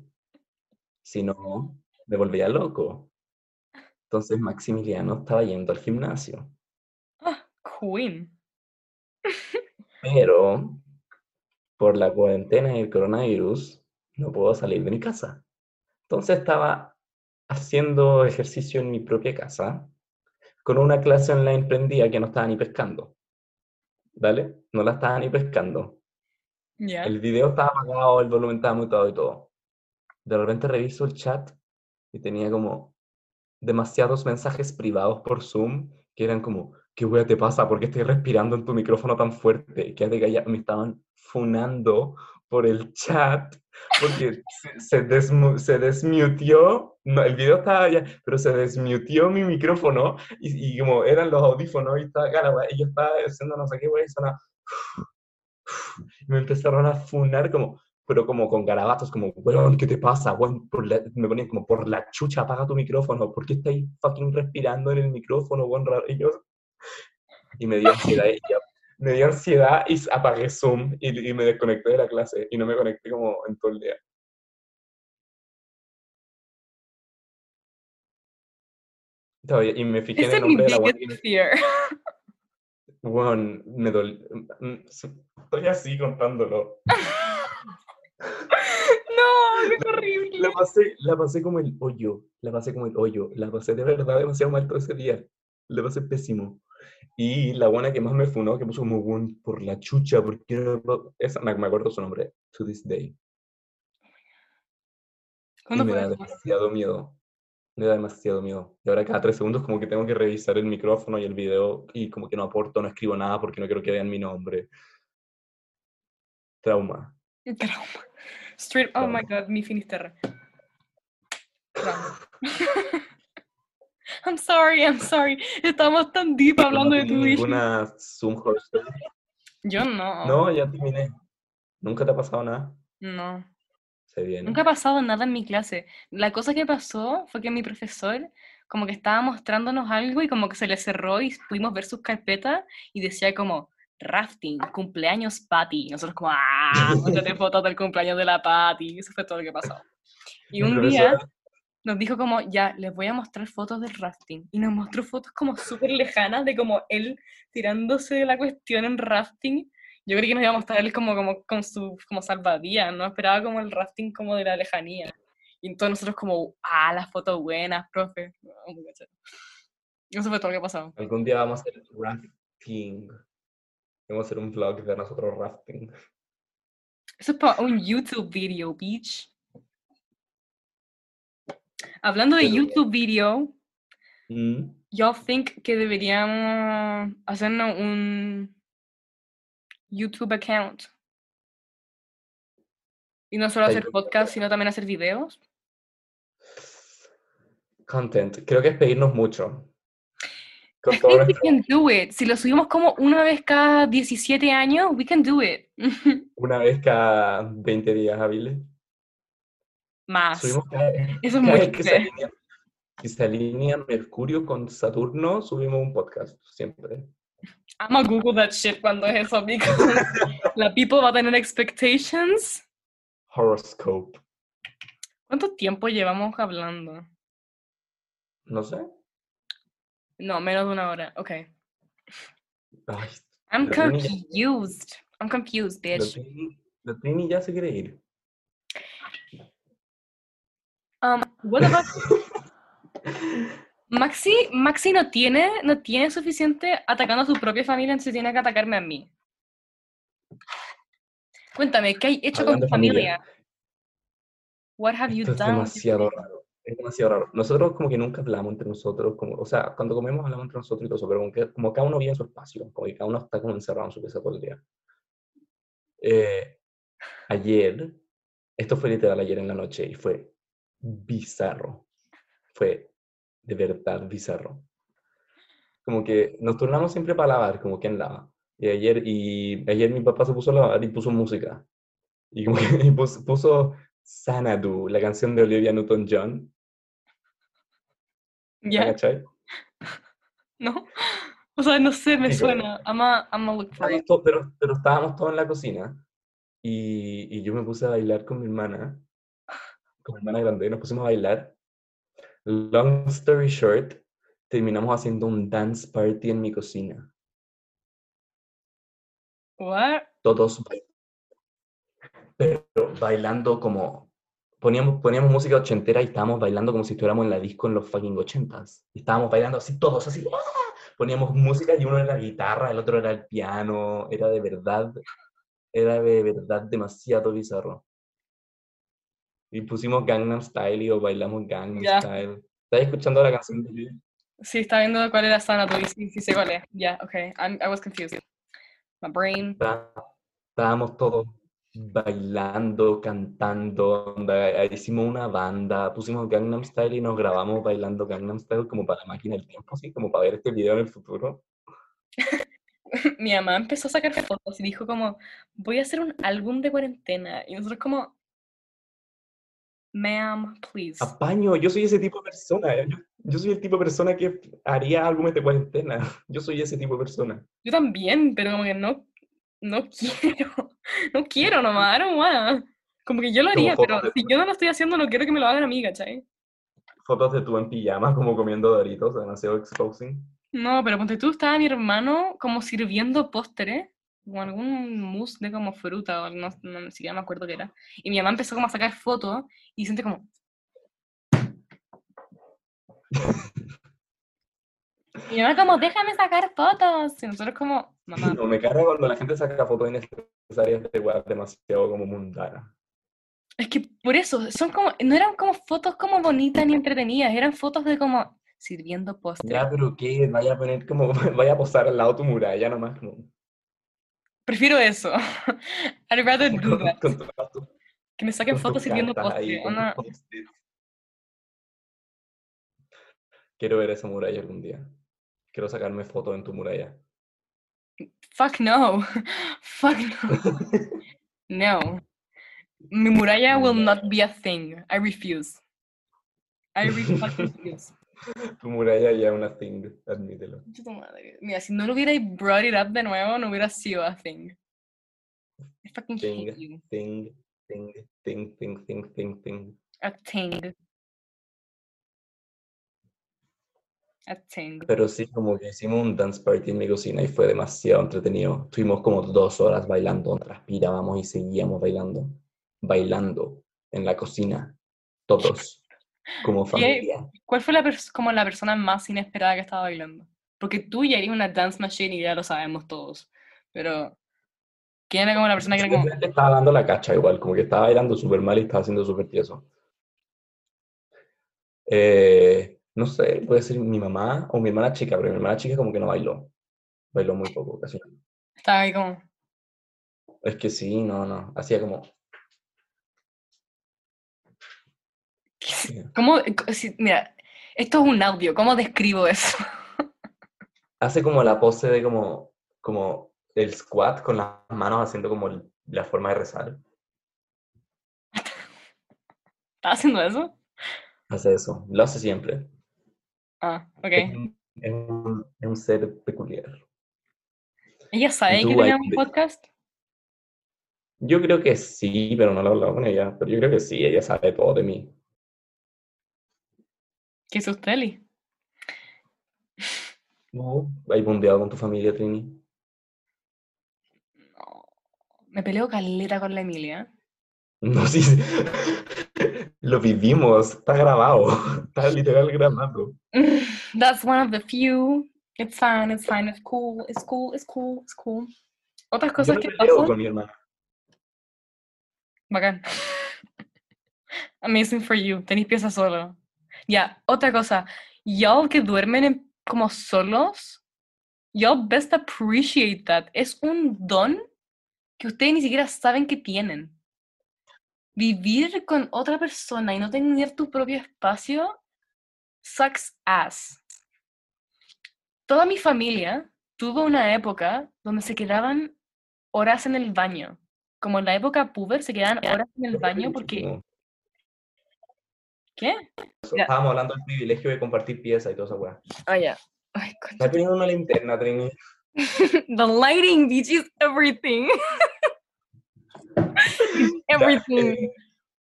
S1: si no, me volvía loco. Entonces, Maximiliano estaba yendo al gimnasio.
S2: Ah, Queen.
S1: Pero por la cuarentena y el coronavirus, no puedo salir de mi casa. Entonces estaba haciendo ejercicio en mi propia casa, con una clase online prendida que no estaba ni pescando. ¿Vale? No la estaba ni pescando.
S2: Ya.
S1: El video estaba apagado, el volumen estaba mutado y todo. De repente reviso el chat y tenía como demasiados mensajes privados por Zoom que eran como, ¿qué wea te pasa? ¿Por qué estoy respirando en tu micrófono tan fuerte? Quédate callado. Me estaban funando por el chat porque se, se, se desmuteó. No, el video estaba ya, pero se desmuteó mi micrófono y, y como eran los audífonos y estaba wea, y yo estaba haciendo no sé qué wea y y me empezaron a funar como, pero como con garabatos, como, weón, ¿qué te pasa? Weón, la- me ponían como, por la chucha, apaga tu micrófono, ¿por qué estáis fucking respirando en el micrófono, weón? Y yo, y me dio ansiedad, y me dio ansiedad y apagué Zoom y, y me desconecté de la clase y no me conecté como en todo el día. Y me fijé en el nombre de la
S2: fear.
S1: Weón, me dolió. Estoy así contándolo.
S2: No, qué horrible.
S1: La pasé, la pasé como el hoyo, la pasé como el hoyo, la pasé de verdad demasiado mal todo ese día, la pasé pésimo. Y la buena que más me funó, que puso como "Weón, por la chucha, porque no puedo-". esa, me, me acuerdo su nombre, to this day. Y
S2: ¿Cuándo
S1: me da demasiado miedo, me da demasiado miedo. Y ahora cada tres segundos como que tengo que revisar el micrófono y el video y como que no aporto, no escribo nada porque no quiero que vean mi nombre. Trauma.
S2: Trauma. Straight, oh my god, mi finisterre. Trauma. I'm sorry, I'm sorry. Estamos tan deep hablando
S1: ¿No
S2: de tu
S1: ninguna Zoom horror story?
S2: Yo no.
S1: No, ya terminé. ¿Nunca te ha pasado nada?
S2: No.
S1: Se viene.
S2: Nunca ha pasado nada en mi clase. La cosa que pasó fue que mi profesor como que estaba mostrándonos algo y como que se le cerró y pudimos ver sus carpetas y decía como rafting, cumpleaños Patty. Nosotros como, ah, muéstrate fotos del cumpleaños de la Patty. Eso fue todo lo que pasó. Y un día nos dijo como, ya, les voy a mostrar fotos del rafting. Y nos mostró fotos como súper lejanas de como él tirándose de la cuestión en rafting. Yo creí que nos iba a mostrar él como, como con su como salvadía, no esperaba como el rafting como de la lejanía. Y entonces nosotros como, ah, las fotos buenas, profe. Eso fue todo lo que pasó.
S1: Algún día vamos a hacer rafting. Vamos a hacer un vlog de nosotros rafting.
S2: Eso es para un YouTube video, bitch. Hablando de YouTube video,
S1: Mm.
S2: yo think que deberíamos hacernos un YouTube account. Y no solo hacer podcast, sino también hacer videos.
S1: Content. Creo que es pedirnos mucho. Con
S2: I
S1: todo
S2: think we
S1: nuestro-
S2: can do it. Si lo subimos como una vez cada 17 años, we can do it.
S1: una vez cada 20 días hábiles.
S2: Más.
S1: Subimos cada,
S2: Eso es muy
S1: vez que se, alinea, que se alinea Mercurio con Saturno, subimos un podcast, siempre.
S2: I'm a Google that shit cuando es eso, la people va a tener expectations.
S1: Horoscope.
S2: ¿Cuánto tiempo llevamos hablando?
S1: No sé.
S2: No, menos de una hora. Ok.
S1: Ay,
S2: I'm
S1: ya-
S2: confused. I'm confused,
S1: la
S2: bitch.
S1: La Trini ya se quiere ir.
S2: Um, what about Maxi? Maxi no tiene, no tiene suficiente atacando a su propia familia, entonces tiene que atacarme a mí. Cuéntame, ¿qué hay hecho con tu
S1: familia.
S2: familia? What have you
S1: Esto es
S2: done? your
S1: demasiado raro. Es demasiado raro. Nosotros como que nunca hablamos entre nosotros, como, o sea, cuando comemos hablamos entre nosotros y todo eso, pero como, que, como cada uno vive en su espacio, como que cada uno está como encerrado en su pieza todo el día. Eh, ayer, esto fue literal ayer en la noche y fue bizarro. Fue de verdad bizarro. Como que nos turnamos siempre para lavar, como quien lava. Y ayer, y ayer mi papá se puso a lavar y puso música. Y como que y pus- puso Xanadu, la canción de Olivia Newton-John. ¿La
S2: ¿Ya?
S1: cachai?
S2: ¿No? O sea, no sé, me suena. I'm a, I'm a look for it.
S1: pero, pero estábamos todos en la cocina y, y yo me puse a bailar con mi hermana, con mi hermana grande, y nos pusimos a bailar. Long story short, terminamos haciendo un dance party en mi cocina.
S2: What?
S1: Todos pero bailando como poníamos, poníamos música ochentera y estábamos bailando como si estuviéramos en la disco en los fucking ochentas. Y estábamos bailando así todos, así. ¡ah! Poníamos música y uno era la guitarra, el otro era el piano. Era de verdad, era de verdad demasiado bizarro. Y pusimos Gangnam Style y o bailamos Gangnam
S2: Ya.
S1: Style. ¿Estás escuchando la canción de?
S2: Sí, está viendo cuál era Xanadu y sí, sí sé cuál es. Ya, okay. I'm, I was confused. My brain.
S1: Está- Estábamos todos bailando, cantando, onda, hicimos una banda, pusimos Gangnam Style y nos grabamos bailando Gangnam Style como para la máquina del tiempo, así como para ver este video en el futuro.
S2: Mi mamá empezó a sacar fotos y dijo como, voy a hacer un álbum de cuarentena. Y nosotros como, ma'am, please.
S1: Apaño, yo soy ese tipo de persona, eh, yo, yo soy el tipo de persona que haría álbumes de cuarentena, yo soy ese tipo de persona.
S2: Yo también, pero como que no, no quiero. No quiero nomás, I don't wanna. Como que yo lo haría, pero si yo no lo estoy haciendo, no quiero que me lo hagan a mí, ¿cachai?
S1: Fotos de tú en pijama como comiendo doritos, demasiado exposing.
S2: No, pero ponte tú, estaba mi hermano como sirviendo postres como algún mousse de como fruta, o no, no ni siquiera me acuerdo qué era. Y mi mamá empezó como a sacar fotos y siente como... Mi mamá como, déjame sacar fotos. Y nosotros como, mamá,
S1: No, me carga cuando la gente saca fotos innecesarias de weas demasiado como mundanas.
S2: es que por eso, son como, no eran como fotos como bonitas ni entretenidas, eran fotos de como sirviendo postre.
S1: Ya, pero ¿qué? Vaya a poner como, vaya a posar al lado de tu muralla nomás como...
S2: Prefiero eso. I'd rather do that.
S1: con con
S2: Que me saquen fotos sirviendo
S1: ahí,
S2: postre.
S1: post-its. Quiero ver esa muralla algún día. Quiero sacarme fotos en tu muralla.
S2: Fuck no. Fuck no. No. Mi muralla will
S1: No.
S2: not be a thing. I refuse. I refuse.
S1: Tu muralla ya una thing, admítelo.
S2: Mira, si no lo hubierais brought it up de nuevo, no hubiera sido a thing. I fucking hate
S1: Thing.
S2: you.
S1: Thing, thing, thing, thing, thing, thing, thing.
S2: A thing. A thing.
S1: Pero sí, como que hicimos un dance party en mi cocina y fue demasiado entretenido. Estuvimos como dos horas bailando, transpirábamos y seguíamos bailando. Bailando en la cocina. Todos. Como familia.
S2: ¿Cuál fue la como la persona más inesperada que estaba bailando? Porque tú ya eres una dance machine y ya lo sabemos todos. Pero, ¿quién era como la persona que era como...
S1: Estaba dando la cacha igual, como que estaba bailando súper mal y estaba haciendo súper tieso. Eh, no sé, puede ser mi mamá o mi hermana chica, pero mi hermana chica como que no bailó. Bailó muy poco, casi.
S2: Estaba ahí como...
S1: Es que sí, no, no. Hacía como...
S2: ¿Cómo, si- mira, esto es un audio, ¿cómo describo eso?
S1: Hace como la pose de como, como el squat con las manos haciendo como la forma de rezar.
S2: ¿Estaba haciendo eso?
S1: Hace eso. Lo hace siempre.
S2: Ah,
S1: Es
S2: ok.
S1: un, es un- es un ser peculiar.
S2: ¿Ella sabe que tenemos un podcast?
S1: Yo creo que sí, pero no lo he hablado con ella. Pero yo creo que sí, ella sabe todo de mí.
S2: ¿Qué es usted, Eli?
S1: ¿Tú has bundeado con tu familia, Trini?
S2: No. Me peleo caleta con la Emilia.
S1: No, sí. Lo vivimos. Está grabado. Está literal grabado.
S2: That's one of the few. It's fine, it's fine, it's cool, it's cool, it's cool, it's cool. Otras
S1: Yo
S2: cosas
S1: no
S2: que pasan.
S1: con mi hermana.
S2: Bacán. Amazing for you. Tenéis pieza solo. Ya, otra cosa. Y'all que duermen en- como solos, y'all best appreciate that. Es un don que ustedes ni siquiera saben que tienen. Vivir con otra persona y no tener tu propio espacio sucks ass. Toda mi familia tuvo una época donde se quedaban horas en el baño. Como en la época puber, se quedaban horas en el baño porque... ¿Qué?
S1: Estábamos hablando del privilegio de compartir pieza y toda esa weá.
S2: Ah, ya.
S1: Está teniendo una linterna, Trini.
S2: The lighting, bitch, is everything. Everything.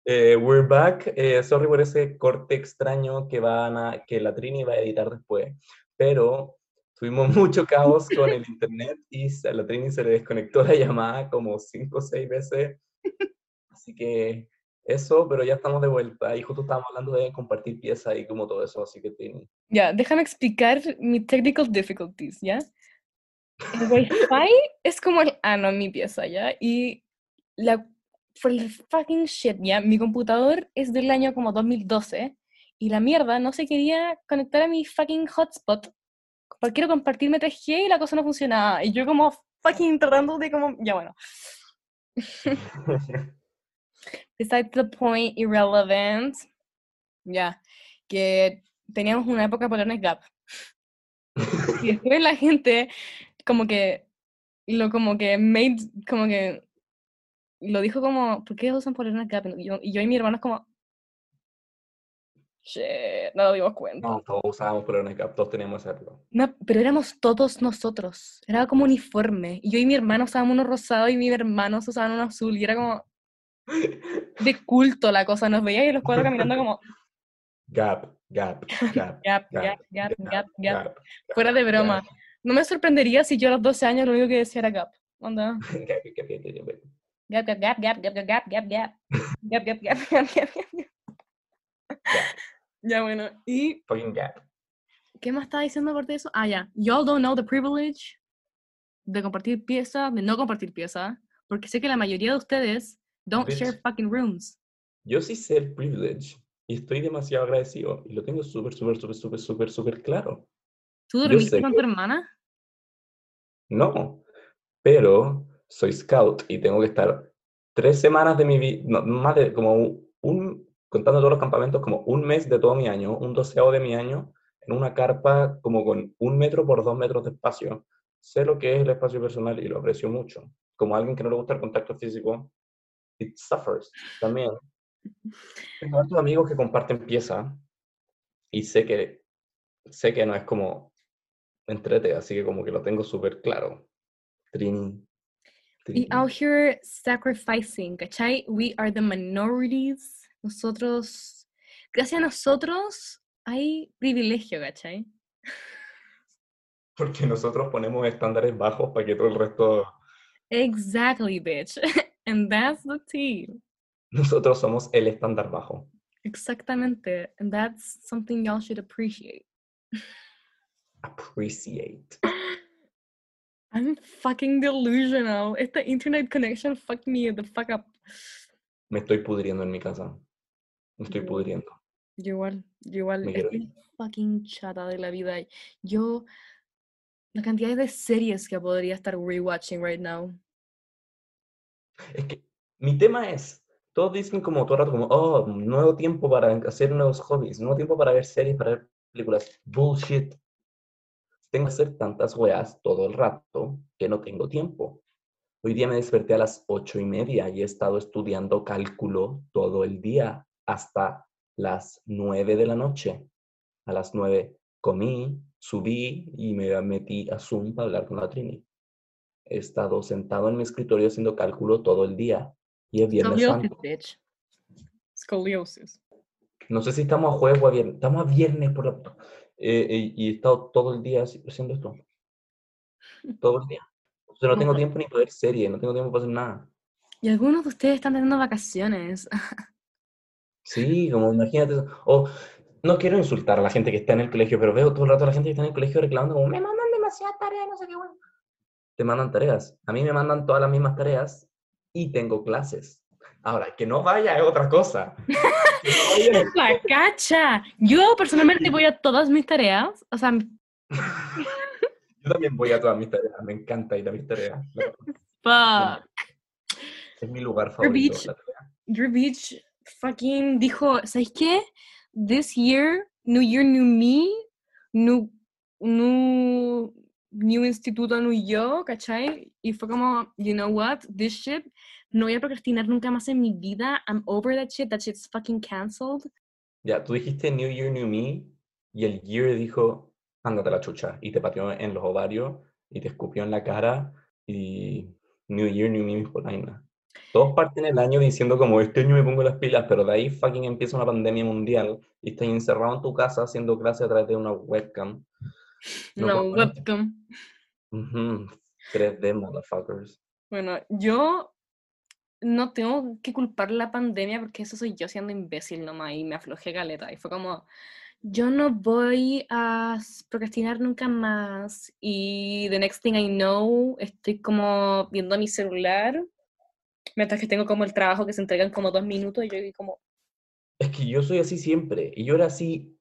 S1: Eh, we're back. Eh, sorry por ese corte extraño que, van a, que la Trini va a editar después. Pero tuvimos mucho caos con el internet y a la Trini se le desconectó la llamada como cinco o seis veces. Así que eso, pero ya estamos de vuelta. Y justo estábamos hablando de compartir piezas y como todo eso. Así que Trini.
S2: Ya, déjame explicar mis technical difficulties, ¿ya? El Wi-Fi es como el ano en mi pieza, ¿ya? Y la for the fucking shit, ¿ya? Mi computador es del año como 2012 y la mierda no se quería conectar a mi fucking hotspot porque quiero compartirme 3G y la cosa no funcionaba. Y yo como fucking tratando de como, ya bueno. Beside the point, irrelevant. Ya, que teníamos una época Polones Gap. Y después la gente como que lo como que made, como que lo dijo como, ¿por qué usan Polones Gap? Y yo, y yo y mi hermano es como, shit, no nos dimos cuenta.
S1: No, todos usábamos pero todos teníamos época.
S2: No, pero éramos todos nosotros. Era como uniforme. Y yo y mi hermano usábamos uno rosado y mis hermanos usaban uno azul. Y era como de culto la cosa. Nos veía y los cuatro caminando como
S1: Gap, gap, gap.
S2: gap,
S1: Gap,
S2: gap, gap, gap, gap.
S1: gap.
S2: Fuera de broma.
S1: gap.
S2: No me sorprendería si yo a los 12 años lo único que decía era gap. Onda.
S1: Gap, gap, gap, gap, gap, gap.
S2: Gap, gap, gap, gap, gap, gap, gap, gap. Gap, gap, gap, gap, gap, gap, gap. Ya, bueno. ¿Y
S1: Fucking gap.
S2: qué más estaba diciendo aparte de eso? Ah, ya. Y'all don't know the privilege de compartir pieza, de no compartir pieza, porque sé que la mayoría de ustedes don't share
S1: Bitch.
S2: fucking rooms.
S1: Yo sí sé el privilege y estoy demasiado agradecido y lo tengo súper, súper, súper, súper, súper, súper claro.
S2: ¿Tú dormiste con
S1: que-
S2: tu hermana?
S1: No, pero soy scout y tengo que estar tres semanas de mi vida, no, más de como un, contando todos los campamentos, como un mes de todo mi año, un doceavo de mi año, en una carpa como con un metro por dos metros de espacio. Sé lo que es el espacio personal y lo aprecio mucho. Como alguien que no le gusta el contacto físico, it suffers también. Tengo hartos amigos que comparten pieza y sé que, sé que no es como entrete, así que como que lo tengo súper claro. Trini.
S2: Y out here sacrificing, ¿cachai? We are the minorities. Nosotros, gracias a nosotros hay privilegio, ¿cachai?
S1: Porque nosotros ponemos estándares bajos para que todo el resto...
S2: Exactly, bitch. And that's the tea.
S1: Nosotros somos el estándar bajo.
S2: Exactamente. And that's something y'all should appreciate.
S1: Appreciate.
S2: I'm fucking delusional. Esta internet connection fucked me the fuck up.
S1: Me estoy pudriendo en mi casa. Me estoy pudriendo.
S2: Yo igual, yo igual estoy fucking chata de la vida. Yo, la cantidad de series que podría estar rewatching right now.
S1: Es que mi tema es, todos dicen como todo el rato como, oh, nuevo tiempo para hacer nuevos hobbies, nuevo tiempo para ver series, para ver películas. Bullshit. Tengo que hacer tantas weas todo el rato que no tengo tiempo. Hoy día me desperté a las ocho y media y he estado estudiando cálculo todo el día hasta las nueve de la noche. A las nueve comí, subí y me metí a Zoom para hablar con la Trini. He estado sentado en mi escritorio haciendo cálculo todo el día y es Viernes
S2: Scoliosis,
S1: Santo.
S2: bitch. Scoliosis.
S1: No sé si estamos a jueves o a viernes. Estamos a viernes por la... eh, eh, y he estado todo el día haciendo esto. Todo el día. O sea, no tengo tiempo ni para ver serie, no tengo tiempo para hacer nada.
S2: Y algunos de ustedes están teniendo vacaciones.
S1: Sí, como imagínate. O no quiero insultar a la gente que está en el colegio, pero veo todo el rato a la gente que está en el colegio reclamando como, me mandan demasiadas tareas, no sé qué, bueno. Te mandan tareas. A mí me mandan todas las mismas tareas y tengo clases. Ahora, que no vaya es otra cosa.
S2: ¡La cacha! Yo personalmente voy a todas mis tareas. O sea,
S1: Yo también voy a todas mis tareas. Me encanta ir a mis tareas.
S2: fuck.
S1: Es mi lugar favorito.
S2: beach.
S1: la tarea.
S2: Drew Beach fucking dijo, ¿sabes qué? This year, New Year, New Me, New, new, new instituto, new yo, ¿cachai? Y fue como, you know what? This shit, no voy a procrastinar nunca más en mi vida. I'm over that shit. That shit's fucking canceled.
S1: Ya, tú dijiste New Year, New Me, y el Year dijo, ándate la chucha, y te pateó en los ovarios, y te escupió en la cara, y New Year, New Me, por vaina. Todos parten el año diciendo como, este año me pongo las pilas, pero de ahí fucking empieza una pandemia mundial, y estás encerrado en tu casa haciendo clase a través de una webcam. No
S2: No, webcam.
S1: Ujú, 3D, motherfuckers.
S2: Bueno, yo no tengo que culpar la pandemia porque eso soy yo siendo imbécil nomás y me aflojé caleta. Y fue como, yo no voy a procrastinar nunca más. Y the next thing I know, estoy como viendo mi celular mientras que tengo como el trabajo que se entrega en como dos minutos y yo como,
S1: Es que yo soy así siempre, y yo era así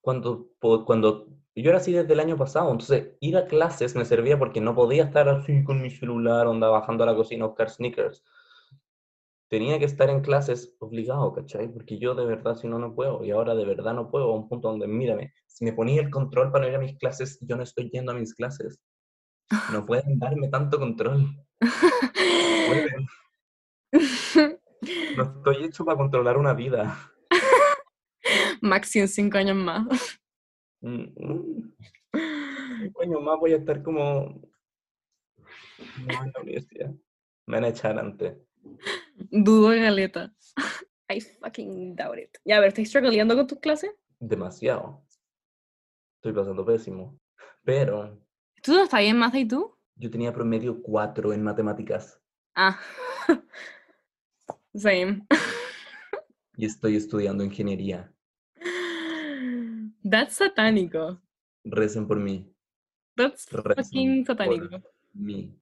S1: cuando, cuando yo era así desde el año pasado, entonces ir a clases me servía porque no podía estar así con mi celular, onda bajando a la cocina a buscar sneakers. Tenía que estar en clases obligado, ¿cachai? Porque yo de verdad si no, no puedo, y ahora de verdad no puedo, a un punto donde, mírame, si me ponía el control para ir a mis clases, yo no estoy yendo a mis clases. No pueden darme tanto control. No estoy hecho para controlar una vida.
S2: Maxi en cinco años más.
S1: Mm, mm. Cinco años más voy a estar como... No, en la universidad. Me van a echar antes.
S2: Dudo galeta. I fucking doubt it. Ya, a ver, ¿estás struggleando con tus clases?
S1: Demasiado. Estoy pasando pésimo. Pero
S2: ¿Tú no estás bien, Maza, y tú?
S1: Yo tenía promedio 4 en matemáticas
S2: Ah. Same.
S1: y estoy estudiando ingeniería.
S2: That's satánico.
S1: Recen por mí.
S2: That's
S1: Recen
S2: fucking
S1: por
S2: satánico.
S1: mí.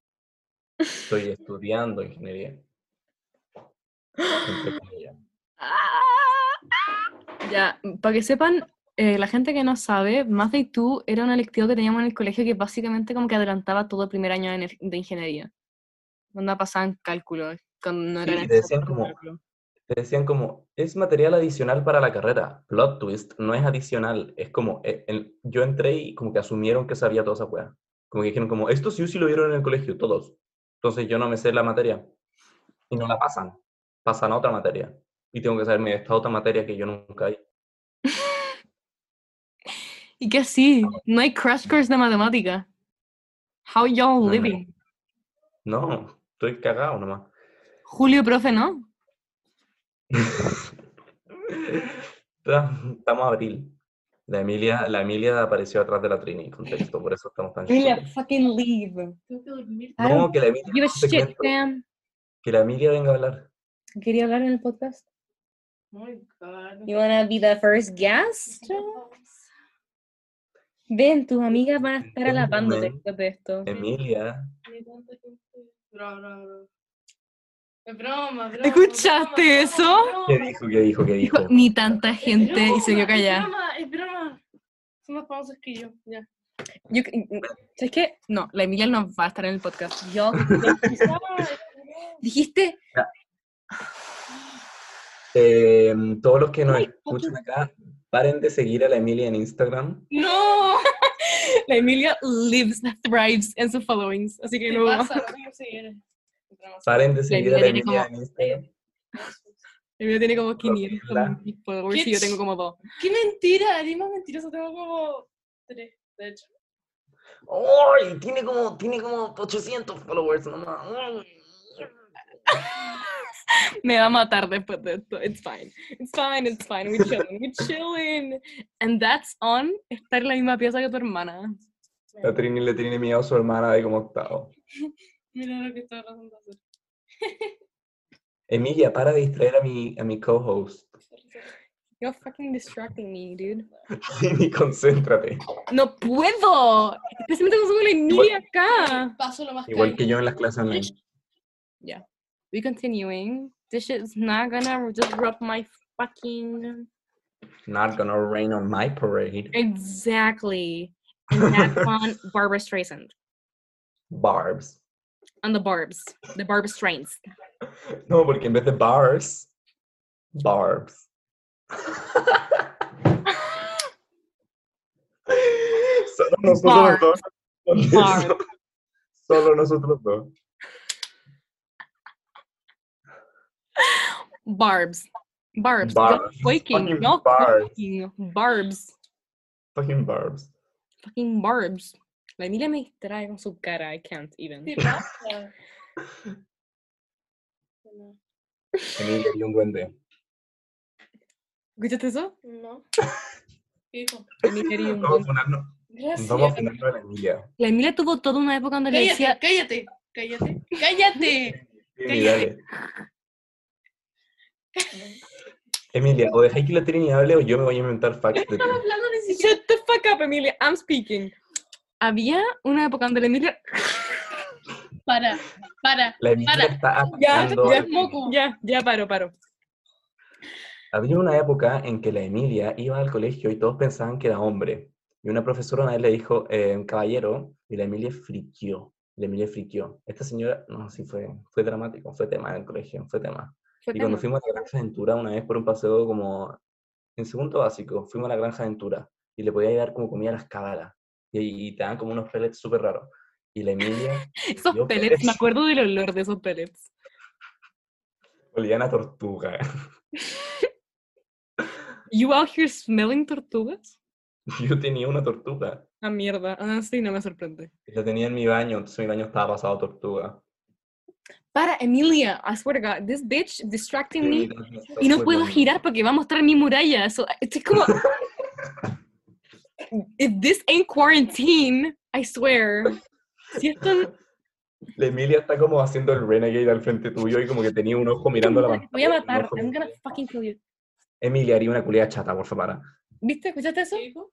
S1: Estoy estudiando ingeniería.
S2: Ya, para que sepan, eh, la gente que no sabe, Math y tú era una electiva que teníamos en el colegio que básicamente como que adelantaba todo el primer año de, ingeniería. Cuando pasaban cálculo, cuando no
S1: Sí,
S2: era
S1: decían como-
S2: cálculo.
S1: Te decían como, es material adicional para la carrera. Plot twist, no es adicional. Es como, eh, el- yo entré y como que asumieron que sabía toda esa weá. Como que dijeron como, esto sí sí lo vieron en el colegio, todos. Entonces yo no me sé la materia. Y no la pasan. Pasan a otra materia. Y tengo que saberme esta otra materia que yo nunca vi.
S2: Y que así, no hay crash course de matemática. How y'all
S1: No, no.
S2: living?
S1: No, estoy cagado nomás.
S2: Julio, profe, ¿no?
S1: Ta- Estamos a abril. La Emilia, la Emilia apareció atrás de la Trini, contexto, por eso estamos tan
S2: Emilia, fucking leave.
S4: Tengo que dormir.
S2: I
S1: No, que la Emilia,
S2: Give a shit,
S1: que la Emilia venga a hablar.
S2: ¿Quería hablar en el podcast?
S4: Oh my god.
S2: You wanna be the first guest? Ven, tus amigas van a estar
S1: Ven,
S2: alabándote
S1: ven.
S2: después de esto.
S1: Emilia.
S4: Es broma, broma.
S2: ¿Escuchaste
S4: broma,
S2: eso?
S4: broma,
S1: ¿qué dijo? ¿Qué dijo? ¿Qué dijo?
S2: Ni tanta gente y se quedó callada.
S4: Es broma, es broma. Son más famosos que yo. Ya.
S2: Yo, ¿Sabes qué? No, la Emilia no va a estar en el podcast. Yo, dijiste,
S1: Eh, todos los que nos escuchan acá, paren de seguir a la Emilia en Instagram.
S4: No.
S2: la Emilia lives, thrives en sus followings. Así que
S4: ¿Qué
S2: no.
S4: pasa?
S1: Paren de seguir a la
S2: Emilia
S1: Emilia en Instagram.
S2: La Emilia tiene como 500
S1: ¿verdad?
S2: mil followers y yo tengo como dos.
S4: ¡Qué mentira! Eres más mentiroso. Tengo como tres, de hecho.
S1: ¡Ay! Tiene como, tiene como 800 followers nomás. ¡Ay!
S2: Me va a matar después de esto. It's fine. It's fine, it's fine. We're chilling. We're chilling. And that's on estar en la misma pieza que tu hermana.
S1: La Trini le tiene miedo a su hermana de como octavo.
S4: Mira lo que de hacer.
S1: Emilia, para de distraer a mi, a mi co-host.
S2: You're fucking distracting me, dude.
S1: Trini, concéntrate.
S2: No puedo. Especialmente con la Emilia acá.
S4: Paso lo más
S1: Igual que yo en las clases online.
S2: Yeah. We continuing. This shit's not gonna just drop my fucking.
S1: Not gonna rain on my parade.
S2: Exactly. And that's on Barbara Streisand.
S1: Barbs.
S2: On the Barbs. The Barbara Strains.
S1: No, porque en vez de bars, barbs. Solo nosotros dos.
S2: Barbs.
S1: Solo nosotros dos.
S2: Barbs. Barbs.
S1: Barbs.
S2: No quaking.
S1: Fucking
S2: No
S1: barbs.
S2: quaking. Barbs.
S1: Fucking barbs.
S2: Fucking barbs. La Emilia me distrae con su cara. I can't even.
S4: ¿Qué pasa? No.
S1: Emilia y un duende.
S2: ¿Escuchaste eso?
S4: No.
S2: Emilia y un duende.
S4: Gracias.
S1: vamos a ponernos a la Emilia.
S2: La Emilia tuvo toda una época donde le
S4: Cállate,
S2: decía.
S4: cállate, cállate, cállate.
S1: Dale. Emilia, o dejáis que la Trini hable o yo me voy a inventar facts.
S4: Estaba hablando ni siquiera.
S2: Shut the fuck up, Emilia. I'm speaking. Había una época donde la Emilia.
S4: Para, para.
S1: La Emilia
S4: Para.
S1: está
S2: Ya, ya,
S4: moco.
S2: Ya, ya paro, paro.
S1: Había una época en que la Emilia iba al colegio y todos pensaban que era hombre. Y una profesora una vez le dijo, eh, caballero, y la Emilia friquió. La Emilia friquió. Esta señora, no, sí fue, fue dramático, fue tema en el colegio, fue tema. Y cuando fuimos a la Granja Ventura una vez por un paseo como en segundo básico, fuimos a la Granja Ventura y le podía dar como comida a las cabalas. Y, y te dan como unos pellets súper raros. Y la Emilia
S2: Esos pellets, me acuerdo del olor de esos pellets.
S1: olían a tortuga.
S2: You out here smelling tortugas?
S1: Yo tenía una tortuga.
S2: Ah, mierda. Ah, sí, no me sorprende.
S1: La tenía en mi baño, entonces mi baño estaba pasado a tortuga.
S2: Para, Emilia, I swear to God, this bitch distracting me. Y no puedo girar porque va a mostrar mi muralla. So, estoy como. If this ain't quarantine, I swear. Si esto.
S1: La Emilia está como haciendo el renegade al frente tuyo y como que tenía un ojo mirando la
S2: Te voy a
S1: pantalla.
S2: matar. I'm gonna fucking kill you.
S1: Emilia, haría una culia chata, por favor.
S2: ¿Viste? ¿Escuchaste eso?
S4: ¿Qué dijo?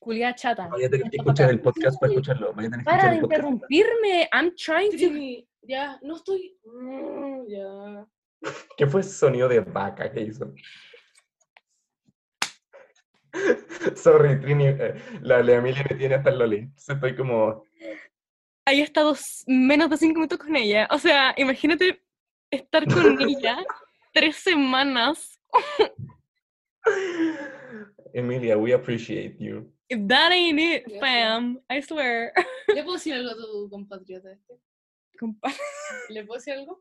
S2: Culiada chata.
S1: Vaya a tener que escuchar el podcast para escucharlo. Vaya a tener que
S2: Para de interrumpirme. I'm trying to.
S4: Ya, no estoy. Mm, Ya.
S1: ¿Qué fue ese sonido de vaca que hizo? Sorry, Trini, eh, la, la Emilia me tiene hasta el loli. Estoy como...
S2: He estado menos de cinco minutos con ella. O sea, imagínate estar con ella tres semanas.
S1: Emilia, we appreciate you.
S2: If that ain't it, fam, I swear.
S4: ¿Le puedo decir algo a tu compatriota este?
S2: Compa-
S4: ¿Le puedo decir algo?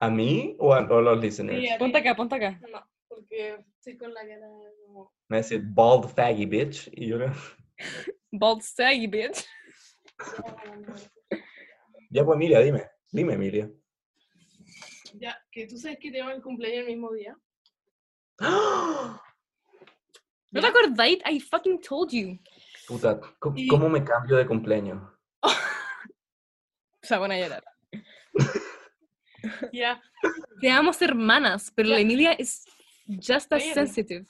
S1: ¿A mí o a, los listeners?
S4: Sí.
S2: Ponte acá, ponte acá.
S4: No, porque estoy con la cara como.
S1: Me dice bald faggy bitch. Y yo le...
S2: Bald saggy, bitch.
S1: Ya pues Emilia, dime. Dime, Emilia.
S4: Ya, que tú sabes que tengo el cumpleaños el mismo día.
S2: ¿No te acordáis? I fucking told you.
S1: Puta, ¿cómo,
S4: Y-
S1: cómo me cambio de cumpleaños?
S2: O sea, van a llorar.
S4: Ya,
S2: Seamos hermanas, pero la
S4: Ya.
S2: Emilia es just as sensitive.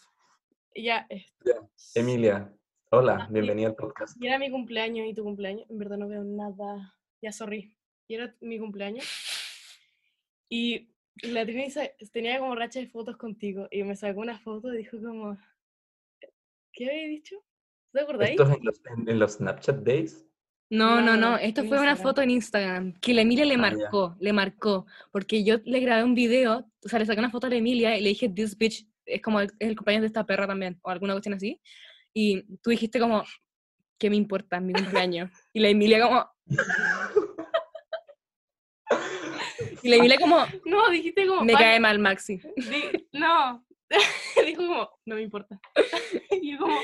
S4: ya. eh,
S1: Emilia, hola,
S4: Ah,
S1: bienvenida al podcast.
S4: Y era mi cumpleaños y tu cumpleaños. En verdad no veo nada. Ya, sorry. Y era mi cumpleaños. Y la Trini tenía como racha de fotos contigo. Y me sacó una foto y dijo como... ¿Qué había dicho? ¿Te acordáis?
S1: ¿Esto es en los, en- en los Snapchat Days?
S2: No, no,
S4: No,
S2: Esto fue una foto en Instagram que la Emilia le
S1: Ah, ya.
S2: marcó, le marcó. Porque yo le grabé un video, o sea, le saqué una foto a la Emilia y le dije, this bitch es como el, es el cumpleaños de esta perra también, o alguna cuestión así. Y tú dijiste como, ¿qué me importa? Mi cumpleaños. Y la Emilia como... Y la Emilia como,
S4: No, dijiste como...
S2: me cae mal Maxi.
S4: Di- no. Dijo como, no me importa. y yo como,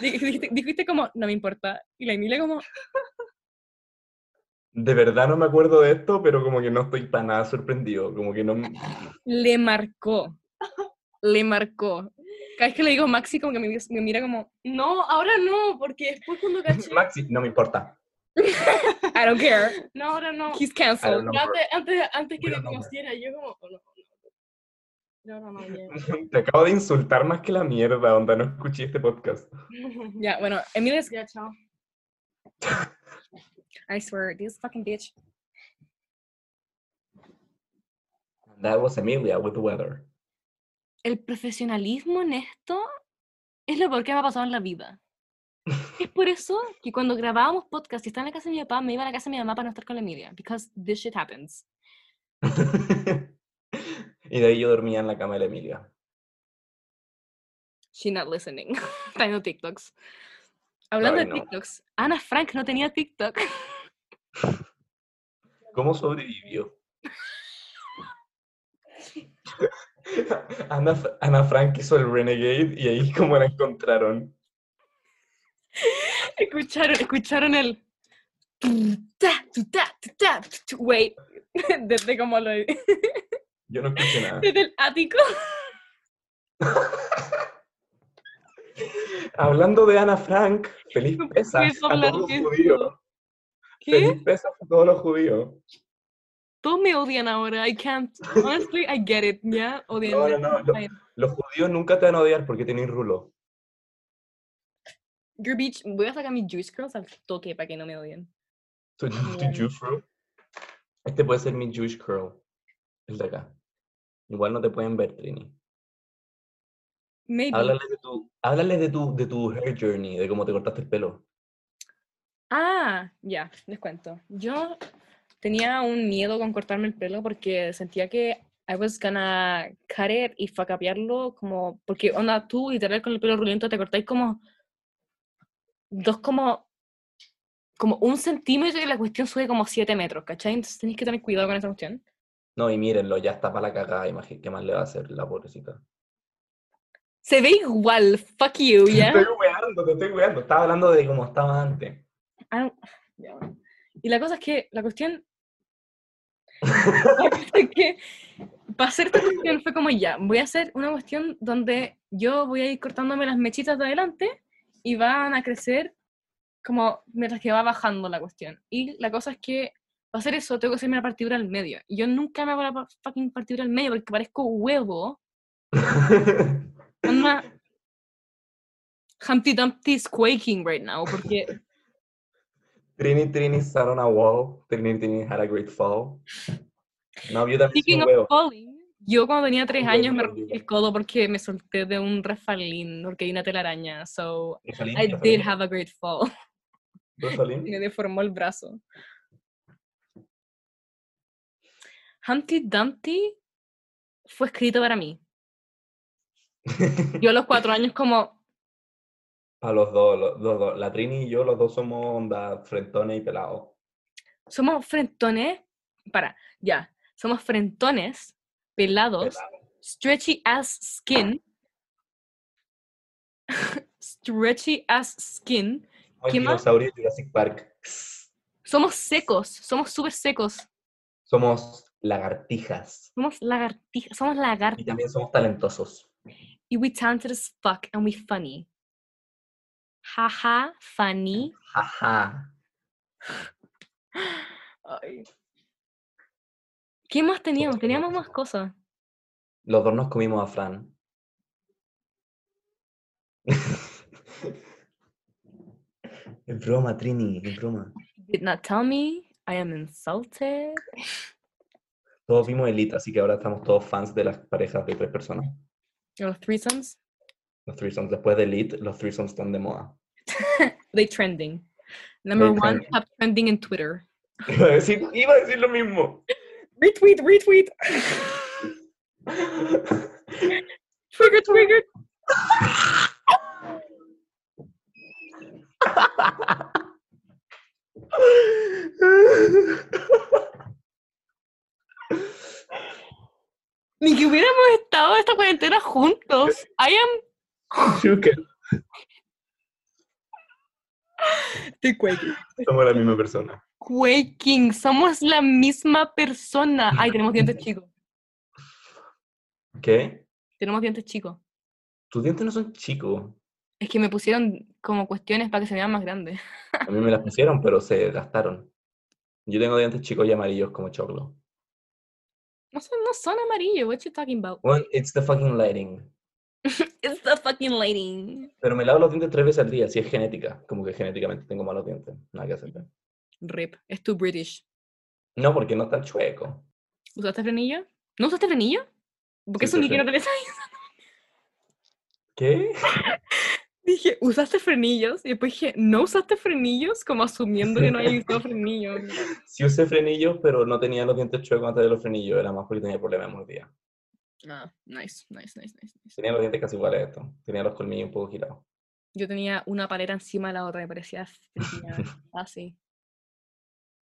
S2: Dijiste, dijiste como, no me importa. Y la Emilia como,
S1: De verdad no me acuerdo de esto, pero como que no estoy para nada sorprendido. Como que no...
S2: le marcó. Le marcó. Cada vez que le digo Maxi, como que me, me mira como,
S4: no, ahora no, porque después cuando caché...
S1: Maxi, no me importa.
S2: I don't care.
S4: No, ahora no.
S2: He's canceled.
S4: antes, antes, antes que
S1: no,
S4: conociera, yo como, oh, no, no, no, no.
S1: Te acabo de insultar más que la mierda, onda. No escuché este podcast.
S2: Ya, bueno, Emilia es,
S4: Ya, chao.
S2: I swear, this fucking bitch.
S1: That was Emilia with the weather.
S2: El profesionalismo en esto es lo peor que me ha pasado en la vida. Es por eso que cuando grabábamos podcast y estaba en la casa de mi papá, me iba a la casa de mi mamá para no estar con la Emilia. Because this shit happens.
S1: Y de ahí yo dormía en la cama de la Emilia.
S2: She not listening. Está viendo TikToks. Hablando de
S1: no.
S2: TikToks, Ana Frank no tenía TikTok.
S1: ¿Cómo sobrevivió? Ana, Ana Frank hizo el Renegade y ahí como la encontraron.
S2: Escucharon, escucharon el. Wait. Desde como lo.
S1: Yo no escuché nada.
S2: Desde el ático.
S1: Hablando de Ana Frank, feliz
S2: No
S1: pesas a todos los judíos.
S2: ¿Qué?
S1: Feliz pesas a todos los judíos.
S2: Todos me odian ahora. I can't. Honestly, I get it. ¿Ya? Odian.
S1: No, no, no, lo- Los judíos nunca te van a odiar porque tienen rulo.
S2: Your bitch. Voy a sacar mis Jewish curls al toque para que no me odien.
S1: Tu, tu curl. Este puede ser mi Jewish curl. El de acá. Igual no te pueden ver, Trini.
S2: Maybe.
S1: Háblale de tu, háblale de tu, de tu hair journey, de cómo te cortaste el pelo.
S2: Ah, ya, les cuento. Yo tenía un miedo con cortarme el pelo porque sentía que I was gonna cut it y facapearlo como, porque onda, tú literal con el pelo ruliento te cortáis como dos como, como un centímetro y la cuestión sube como siete metros, ¿cachai? Entonces tenéis que tener cuidado con esa cuestión.
S1: No, y mírenlo, ya está para la cagada, imagínate qué más le va a hacer la pobrecita.
S2: Se ve igual, fuck you,
S1: Te
S2: ¿ya?
S1: estoy weando, te estoy weando. Estaba hablando de cómo estaba antes.
S2: Ah, ya, bueno. Y la cosa es que la cuestión. la cosa es que para hacer esta cuestión fue como ya, voy a hacer una cuestión donde yo voy a ir cortándome las mechitas de adelante y van a crecer como mientras que va bajando la cuestión. Y la cosa es que para hacer eso tengo que hacerme la partidura al medio. Y yo nunca me hago la fucking partidura al medio porque parezco huevo. Onda, Humpty Dumpty is quaking right now porque
S1: Trini Trini sat on a wall. Trini Trini had a great fall. No, yo
S2: Speaking of
S1: huevo.
S2: falling, yo cuando tenía tres años me rompí el codo porque me solté de un refalín, porque hay una telaraña. So,
S1: Rosalín,
S2: I
S1: Rosalín,
S2: did have a great fall.
S1: Rosalín.
S2: Y me deformó el brazo. Humpty Dumpty fue escrito para mí. Yo a los cuatro años como,
S1: A los dos, los, los dos. La Trini y yo, los dos somos onda frentones y pelados.
S2: somos frentones, para, ya, somos frentones, pelados, stretchy ass skin, stretchy ass skin, ¿Qué más?
S1: Jurassic Park.
S2: somos secos, somos súper secos,
S1: Somos lagartijas.
S2: somos lagartijas, somos
S1: Y
S2: lagartas,
S1: también somos talentosos.
S2: y we talented as fuck, and we funny. Jaja, funny. Ay. ¿Qué más teníamos? Teníamos más cosas.
S1: Los dos nos comimos a Fran. Es broma, Trini, es broma.
S2: Did not tell me. I am insulted.
S1: Todos vimos Elite, así que ahora estamos todos fans de las parejas de tres personas.
S2: Los threesomes.
S1: Los threesomes. Después de Elite, los threesomes están de moda.
S2: They trending. Number
S1: They
S2: one, top trending in Twitter.
S1: Iba a decir, iba a decir lo mismo.
S2: Retweet, retweet. Trigger, trigger. Ni que hubiéramos estado esta cuarentena juntos. I am. Estoy quaking.
S1: Somos la misma persona.
S2: Quaking. Somos la misma persona. Ay, tenemos dientes chicos.
S1: ¿Qué?
S2: Tenemos dientes chicos.
S1: Tus dientes no son chicos.
S2: Es que me pusieron como cuestiones para que se vean más grandes.
S1: A mí me las pusieron, pero se gastaron. Yo tengo dientes chicos y amarillos como choclo.
S2: No son, no son amarillos. What you talking about?
S1: Well, it's the fucking lighting.
S2: It's the fucking lighting.
S1: Pero me lavo los dientes tres veces al día, si es genética. Como que genéticamente tengo malos dientes. Nada que hacer.
S2: Rip. Es too British.
S1: No, porque no están chuecos.
S2: ¿Usaste frenillo? ¿No usaste frenillo? Porque
S1: Sí,
S2: eso ni tenés ahí.
S1: ¿Qué?
S2: Dije, ¿usaste frenillos? Y después dije, ¿no usaste frenillos? Como asumiendo que no había usado frenillos.
S1: Sí usé frenillos, pero no tenía los dientes chuecos antes de los frenillos. Era más porque tenía problemas de mordida.
S2: Ah, nice, nice, nice, nice.
S1: Tenía los dientes casi iguales a esto. Tenía los colmillos un poco girados.
S2: Yo tenía una palera encima de la otra, me parecía así.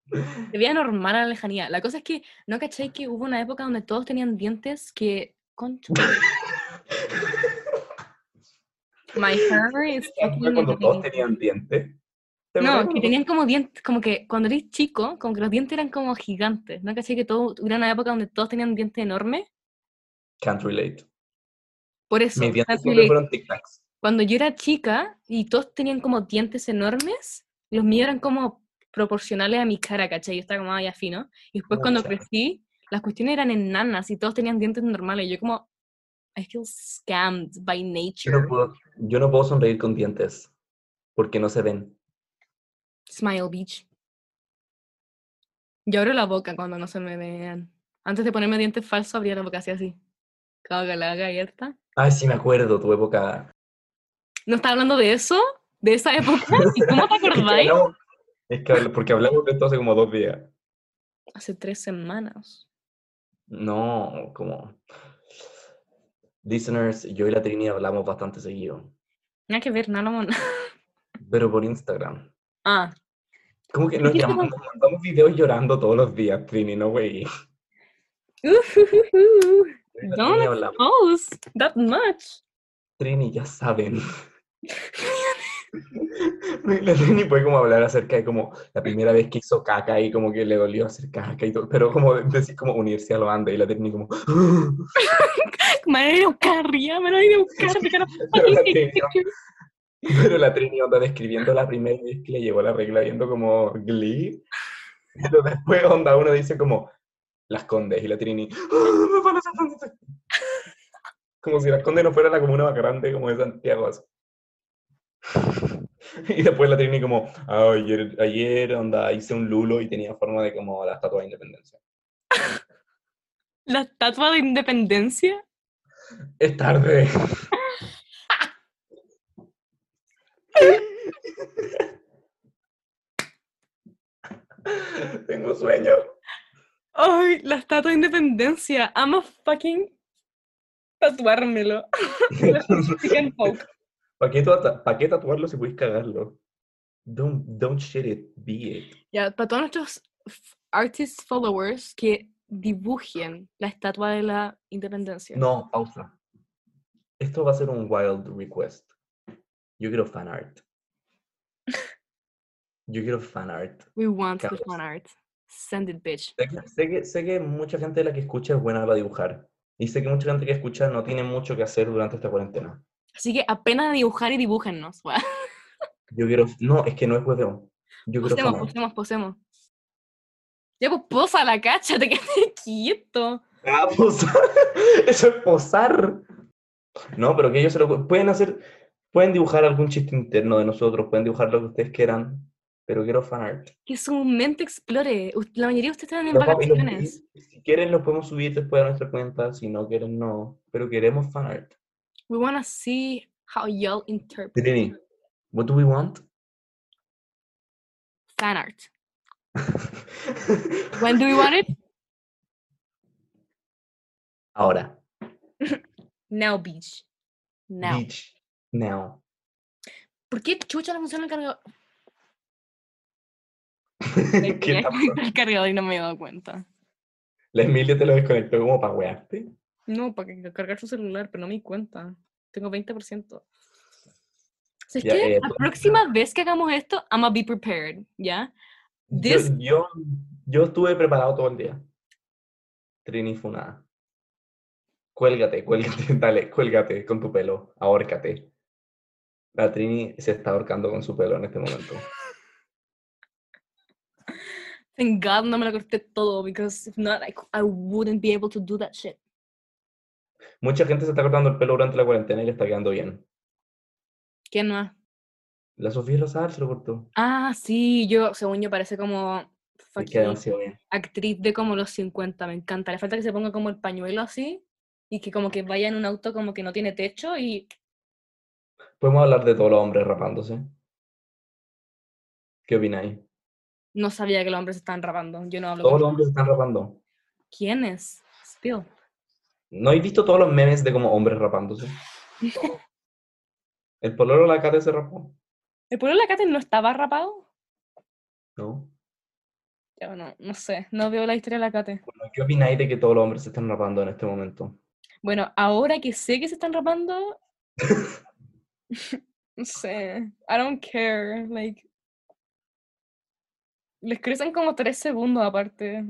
S2: Se veía normal a la lejanía. La cosa es que, ¿no caché que hubo una época donde todos tenían dientes que... Concha. My hair is
S1: ¿Fue
S2: fucking
S1: cuando todos tenían dientes? ¿Te
S2: No, que
S1: cuando-
S2: tenían como dientes, como que cuando eres chico, como que los dientes eran como gigantes. ¿No caché que todo, hubiera una época donde todos tenían dientes enormes?
S1: Can't relate.
S2: Por eso,
S1: Mis dientes siempre fueron tic-tacs.
S2: cuando yo era chica y todos tenían como dientes enormes, los míos eran como proporcionales a mi cara, ¿cachai? Yo estaba como ya fino. Y después cuando
S1: Cacha.
S2: crecí, las cuestiones eran enanas y todos tenían dientes normales. Yo como, I feel scammed by
S1: Yo
S2: nature.
S1: no, puedo, yo no puedo sonreír con dientes. Porque no se ven.
S2: Smile Beach. Yo abro la boca cuando no se me vean. Antes de ponerme dientes falsos, abría la boca así así. Que la haga abierta.
S1: Ay, sí me acuerdo, tu época.
S2: ¿No estás hablando de eso? ¿De esa época? ¿Y cómo te
S1: Es que
S2: acordáis?
S1: es que habl- porque hablamos de esto hace como dos días.
S2: Hace tres semanas.
S1: No, como... Listeners, yo y la Trini hablamos bastante seguido.
S2: Nada que ver, nada.
S1: Pero por Instagram.
S2: Ah,
S1: Como que nos, llamamos, nos mandamos videos llorando todos los días, Trini, no güey. Yo y la
S2: Don't expose that much.
S1: Trini, ya saben. La Trini puede como hablar acerca de como la primera vez que hizo caca y como que le dolió hacer caca y todo, pero como de- decir como unirse a los Andes y la Trini como...
S2: Me van a ir a buscar, Ria, me van a ir a buscar. me van a-
S1: Pero la Trini, Pero la Trini onda describiendo la primera vez que le llegó la regla viendo como Glee. Pero después onda uno dice como las condes y la Trini. "Ah, me van a hacer condes". Como si las condes no fuera la comuna más grande como de Santiago. así. Y después la Trini como, "Ah, ayer, ayer onda hice un lulo y tenía forma de como la estatua de independencia.
S2: La estatua de independencia.
S1: Es tarde. Tengo sueño.
S2: Ay, la estatua de independencia. I'm a fucking tatuármelo.
S1: ¿Para qué, tatuarlo si puedes cagarlo? Don't, don't shit it, be it.
S2: Ya, para todos nuestros artist followers que dibujen la estatua de la independencia.
S1: No, pausa. Esto va a ser un wild request. Yo quiero fan art. Yo quiero fan art.
S2: We want the fan art. Send it, bitch.
S1: Sé que, sé que, sé que mucha gente de la que escucha es buena para dibujar. Y sé que mucha gente que escucha no tiene mucho que hacer durante esta cuarentena.
S2: Así que apenas dibujar y dibújennos.
S1: Yo quiero. No, es que no es hueveo. Yo quiero
S2: Posemos,
S1: art.
S2: posemos, posemos. Ya, pues posa la cacha, te quedaste quieto.
S1: Ah, posar. Eso es posar. No, pero que ellos se lo pueden hacer. Pueden dibujar algún chiste interno de nosotros, pueden dibujar lo que ustedes quieran, pero quiero fan art.
S2: Que su mente explore. La mayoría de ustedes están en
S1: los-
S2: vacaciones.
S1: si quieren, los podemos subir después a nuestra cuenta. Si no quieren, no. Pero queremos fan art.
S2: We wanna see how y'all interpret
S1: Trini, what do we want?
S2: fan art. When do we want it?
S1: Ahora.
S2: Now, bitch. Now.
S1: Beach. Now.
S2: ¿Por qué chucha no funciona el cargador?
S1: ¿Qué
S2: el cargador y no me he dado cuenta.
S1: La Emilia te lo desconectó como para wearte.
S2: No, para que- cargar su celular, pero no me di cuenta. Tengo 20%. ¿Sabes qué?
S1: eh,
S2: la próxima vez que hagamos esto, I'm gonna be prepared, ¿ya?
S1: Yo,
S2: This-
S1: yo, yo estuve preparado todo el día. Trini Funada. Cuélgate, cuélgate, dale, cuélgate con tu pelo, ahórcate. La Trini se está ahorcando con su pelo en este momento.
S2: Thank God no me lo corté todo, because if not, I, I wouldn't be able to do that shit.
S1: Mucha gente se está cortando el pelo durante la cuarentena y le está quedando bien.
S2: ¿Quién más?
S1: La Sofía Rosal se lo cortó.
S2: Ah, sí, yo, según yo, parece como fucking actriz de como los 50, me encanta. Le falta que se ponga como el pañuelo así y que como que vaya en un auto como que no tiene techo y
S1: Podemos hablar de todos los hombres rapándose. ¿Qué opináis?
S2: no sabía que los hombres se estaban rapando. Yo no hablo
S1: Todos
S2: con
S1: los hombres se están rapando.
S2: ¿Quiénes? Spill.
S1: ¿No habéis visto todos los memes de como hombres rapándose? El pololo de la Kate se rapó.
S2: ¿El pueblo de la Cate no estaba rapado?
S1: ¿No?
S2: Ya, bueno, no sé, no veo la historia de la Cate.
S1: Bueno, ¿Qué opináis de que todos los hombres se están rapando en este momento?
S2: Bueno, ahora que sé que se están rapando, no sé, I don't care, like, les crecen como tres segundos aparte.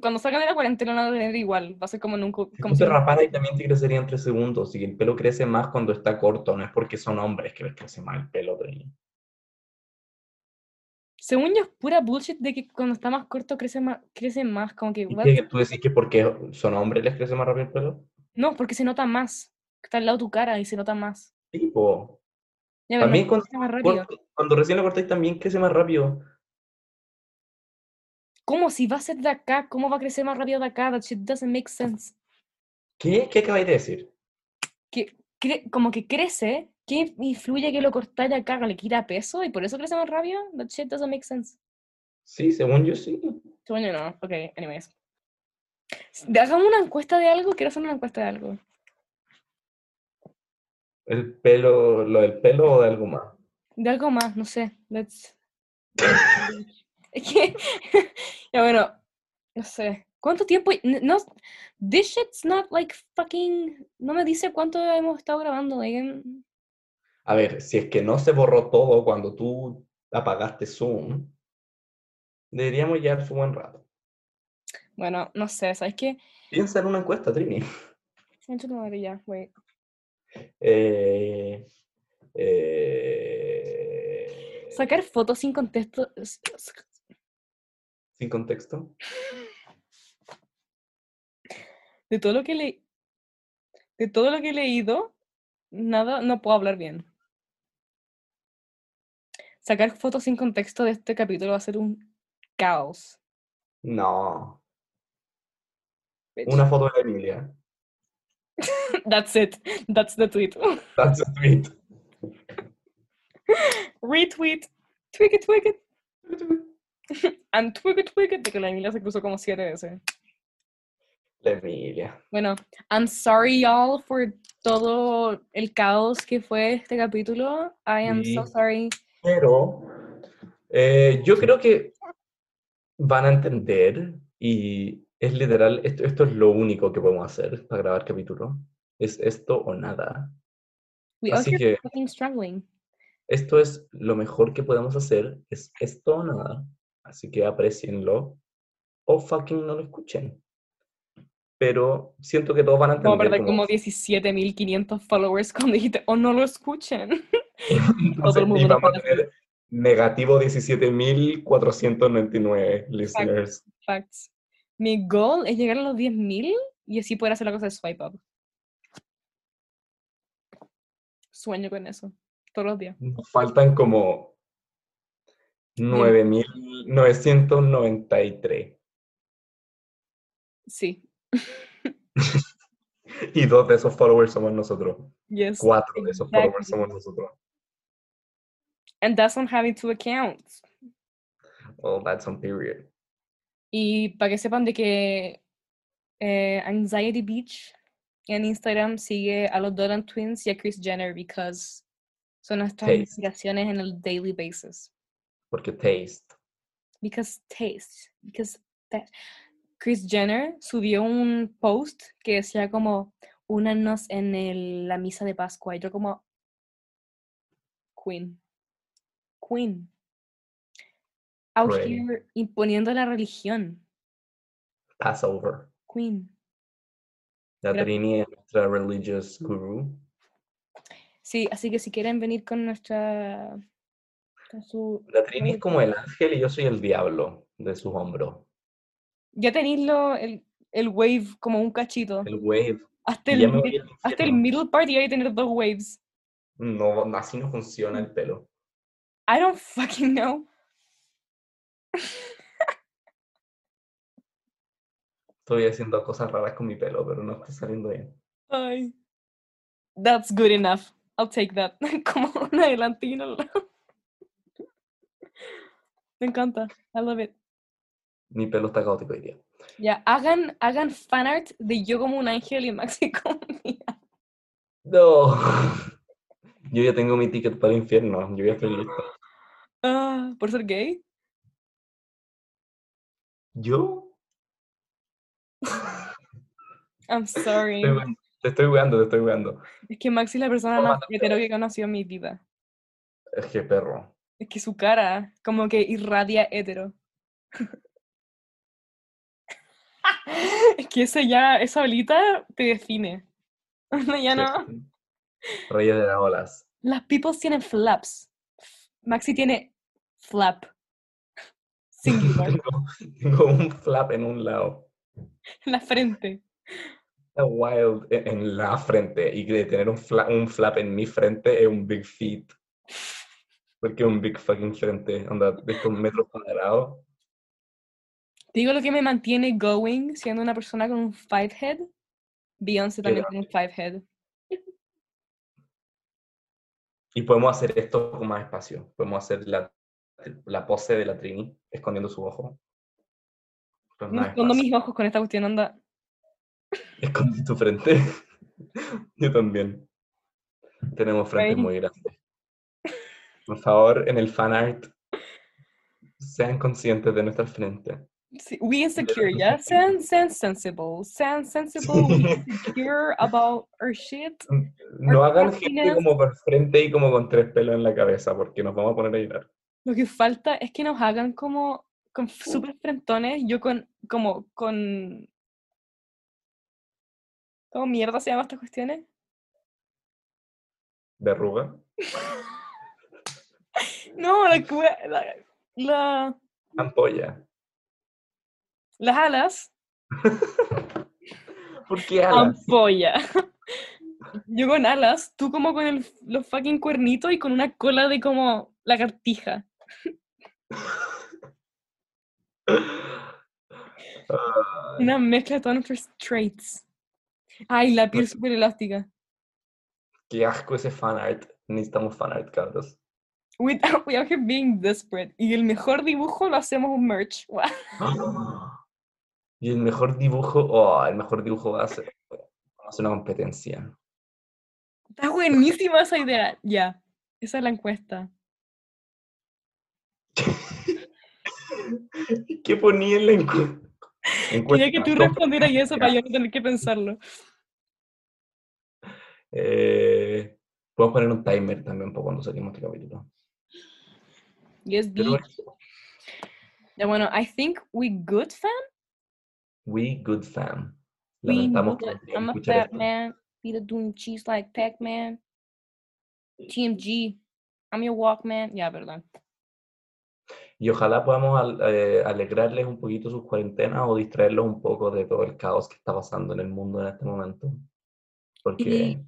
S2: Cuando salgan de la cuarentena no van a tener igual, va a ser como nunca,
S1: Si
S2: como
S1: tú te
S2: si-
S1: raparas y también te crecería en tres segundos. Y el pelo crece más cuando está corto, no es porque son hombres que les crece más el pelo. Trini.
S2: Según yo es pura bullshit de que cuando está más corto crece más, crece más, como que,
S1: ¿Y qué, tú decís que porque son hombres les crece más rápido el pelo?
S2: No, porque se nota más, está al lado de tu cara y se nota más.
S1: Tipo,
S2: Ya, pero no
S1: también cuando,
S2: más rápido.
S1: cuando recién lo cortáis también crece más rápido.
S2: ¿Cómo? Si va a ser de acá, ¿cómo va a crecer más rápido de acá? That shit doesn't make sense.
S1: ¿Qué? ¿Qué acabáis de decir?
S2: que cre- como que crece, ¿qué influye que lo cortáis de acá? ¿Le quita peso y por eso crece más rápido? That shit doesn't make sense.
S1: Sí, según yo sí.
S2: Según yo no. Ok, anyways. Hagamos una encuesta de algo, quiero hacer una encuesta de algo.
S1: ¿El pelo, lo del pelo o de algo más?
S2: De algo más, no sé. Let's... Es que, ya bueno, no sé. ¿Cuánto tiempo? No, this shit's not like fucking... No me dice cuánto hemos estado grabando. like,
S1: A ver, si es que no se borró todo cuando tú apagaste Zoom, deberíamos llevar su buen rato.
S2: Bueno, no sé, ¿sabes qué?
S1: Piensa en una encuesta, Trini.
S2: Tu madre, ya, wait.
S1: Eh, Eh,
S2: Sacar fotos sin contexto.
S1: Sin contexto.
S2: De todo lo que le, de todo lo que he leído, nada, no puedo hablar bien. Sacar fotos sin contexto de este capítulo va a ser un caos.
S1: No. Una foto de Emilia.
S2: That's it. That's the tweet.
S1: That's a tweet.
S2: Retweet. Tweak it. And tweak it. De que la Emilia se cruzó como siete veces.
S1: La Emilia.
S2: Bueno, I'm sorry y'all for todo el caos que fue este capítulo. I am so sorry.
S1: Pero eh, yo creo que van a entender y es literal, esto, esto es lo único que podemos hacer para grabar capítulo. Es esto o nada.
S2: We
S1: Así que esto es lo mejor que podemos hacer, es esto o nada. Así que aprecienlo o fucking no lo escuchen. Pero siento que todos van a
S2: Vamos a
S1: entender.
S2: perder
S1: como-
S2: como 17.500 followers cuando dijiste, oh, no lo escuchen.
S1: Entonces,
S2: el mundo
S1: y vamos a tener negativo 17.499 listeners.
S2: Facts. Mi goal es llegar a los 10.000 y así poder hacer la cosa de swipe up. Sueño con eso. Todos los días.
S1: Nos faltan como 9.993.
S2: Sí.
S1: Y dos de esos followers somos nosotros.
S2: Yes.
S1: Cuatro de esos followers
S2: exactly.
S1: somos nosotros.
S2: And that's on having two accounts.
S1: Well, that's on period.
S2: Y para que sepan de que eh, Anxiety Beach en Instagram sigue a los Dolan Twins y a Chris Jenner because son nuestras
S1: Taste.
S2: inspiraciones en el daily basis.
S1: Porque taste.
S2: Because taste. Because that. Chris Jenner subió un post que decía como únanos en el- la misa de Pascua y yo como Queen. Queen. Out here imponiendo la religión.
S1: Passover.
S2: Queen.
S1: La Trini es nuestra religious guru.
S2: Sí, así que si quieren venir con nuestra. con su.
S1: La Trini es como el ángel y yo soy el diablo de sus hombros.
S2: Ya tenéis el, el wave como un cachito.
S1: El wave.
S2: Hasta el, hasta el middle part y hay tener dos waves.
S1: No, así no funciona el pelo.
S2: I don't fucking know.
S1: Estoy haciendo cosas raras con mi pelo, pero no está saliendo bien.
S2: Ay. That's good enough. I'll take that. Como un adelantino. Me encanta. I love it.
S1: Mi pelo está caótico hoy día.
S2: Ya, hagan, hagan fanart de yo como un ángel y Maxi como mía.
S1: No. Yo ya tengo mi ticket para el infierno. Yo ya estoy listo.
S2: Ah, ¿Por ser gay?
S1: ¿Yo?
S2: I'm sorry.
S1: Estoy Te estoy weando, te estoy weando.
S2: Es que Maxi es la persona más
S1: te
S2: hetero que he conocido en mi vida.
S1: Es que perro.
S2: Es que su cara como que irradia hetero. es que ese ya, esa bolita te define. ya no.
S1: Reyes de las olas.
S2: Las peoples tienen flaps. Maxi tiene flap. Singular.
S1: Tengo, tengo un flap en un lado.
S2: en la frente.
S1: Está wild en, en la frente. Y de tener un, fla- un flap en mi frente es un big feat. Porque un big fucking frente. Onda, de estos metros cuadrados.
S2: Digo lo que me mantiene going siendo una persona con un five head. Beyoncé también tiene un five head.
S1: Y podemos hacer esto con más espacio. Podemos hacer la, la pose de la Trini escondiendo su ojo. Con
S2: No escondo mis ojos con esta cuestión, onda.
S1: Esconde tu frente. Yo también. Tenemos frentes muy grandes. Por favor, en el fanart, sean conscientes de nuestra frente.
S2: Sí, we insecure, ¿ya? Sean, sean sensible. Sean sensible, we insecure about our shit.
S1: No
S2: Or
S1: hagan gente como por frente y como con tres pelos en la cabeza, porque nos vamos a poner a llorar.
S2: Lo que falta es que nos hagan como con super frentones, yo con, como, con... ¿Cómo mierda se llaman estas cuestiones?
S1: ¿Verruga?
S2: No, la, la, la-
S1: Ampolla.
S2: las alas.
S1: ¿Por qué alas?
S2: Ampolla. Yo con alas, tú como con el, los fucking cuernitos y con una cola de como lagartija. Una mezcla nuestros traits. Ay, la piel súper elástica.
S1: qué asco ese fanart. Necesitamos fanart, cabros.
S2: We, we are here being desperate. Y el mejor dibujo lo hacemos un merch.
S1: Y el mejor dibujo, oh, el mejor dibujo va a ser, va a ser una competencia.
S2: Está buenísima esa idea. Ya, esa es la encuesta.
S1: ¿Qué ponía en la encu- encuesta?
S2: Quería que tú respondieras y eso para yo no tener que pensarlo.
S1: Eh, podemos poner un timer también para cuando salimos este capítulo.
S2: Yes. Ya, bueno, I think we good, fam.
S1: we good fam.
S2: We
S1: que
S2: I'm a fat
S1: esto.
S2: man. Peter doing cheese like Pac-Man. TMG. I'm your Walkman. Ya, perdón.
S1: Y ojalá podamos al- eh, alegrarles un poquito sus cuarentenas o distraerlos un poco de todo el caos que está pasando en el mundo en este momento. Porque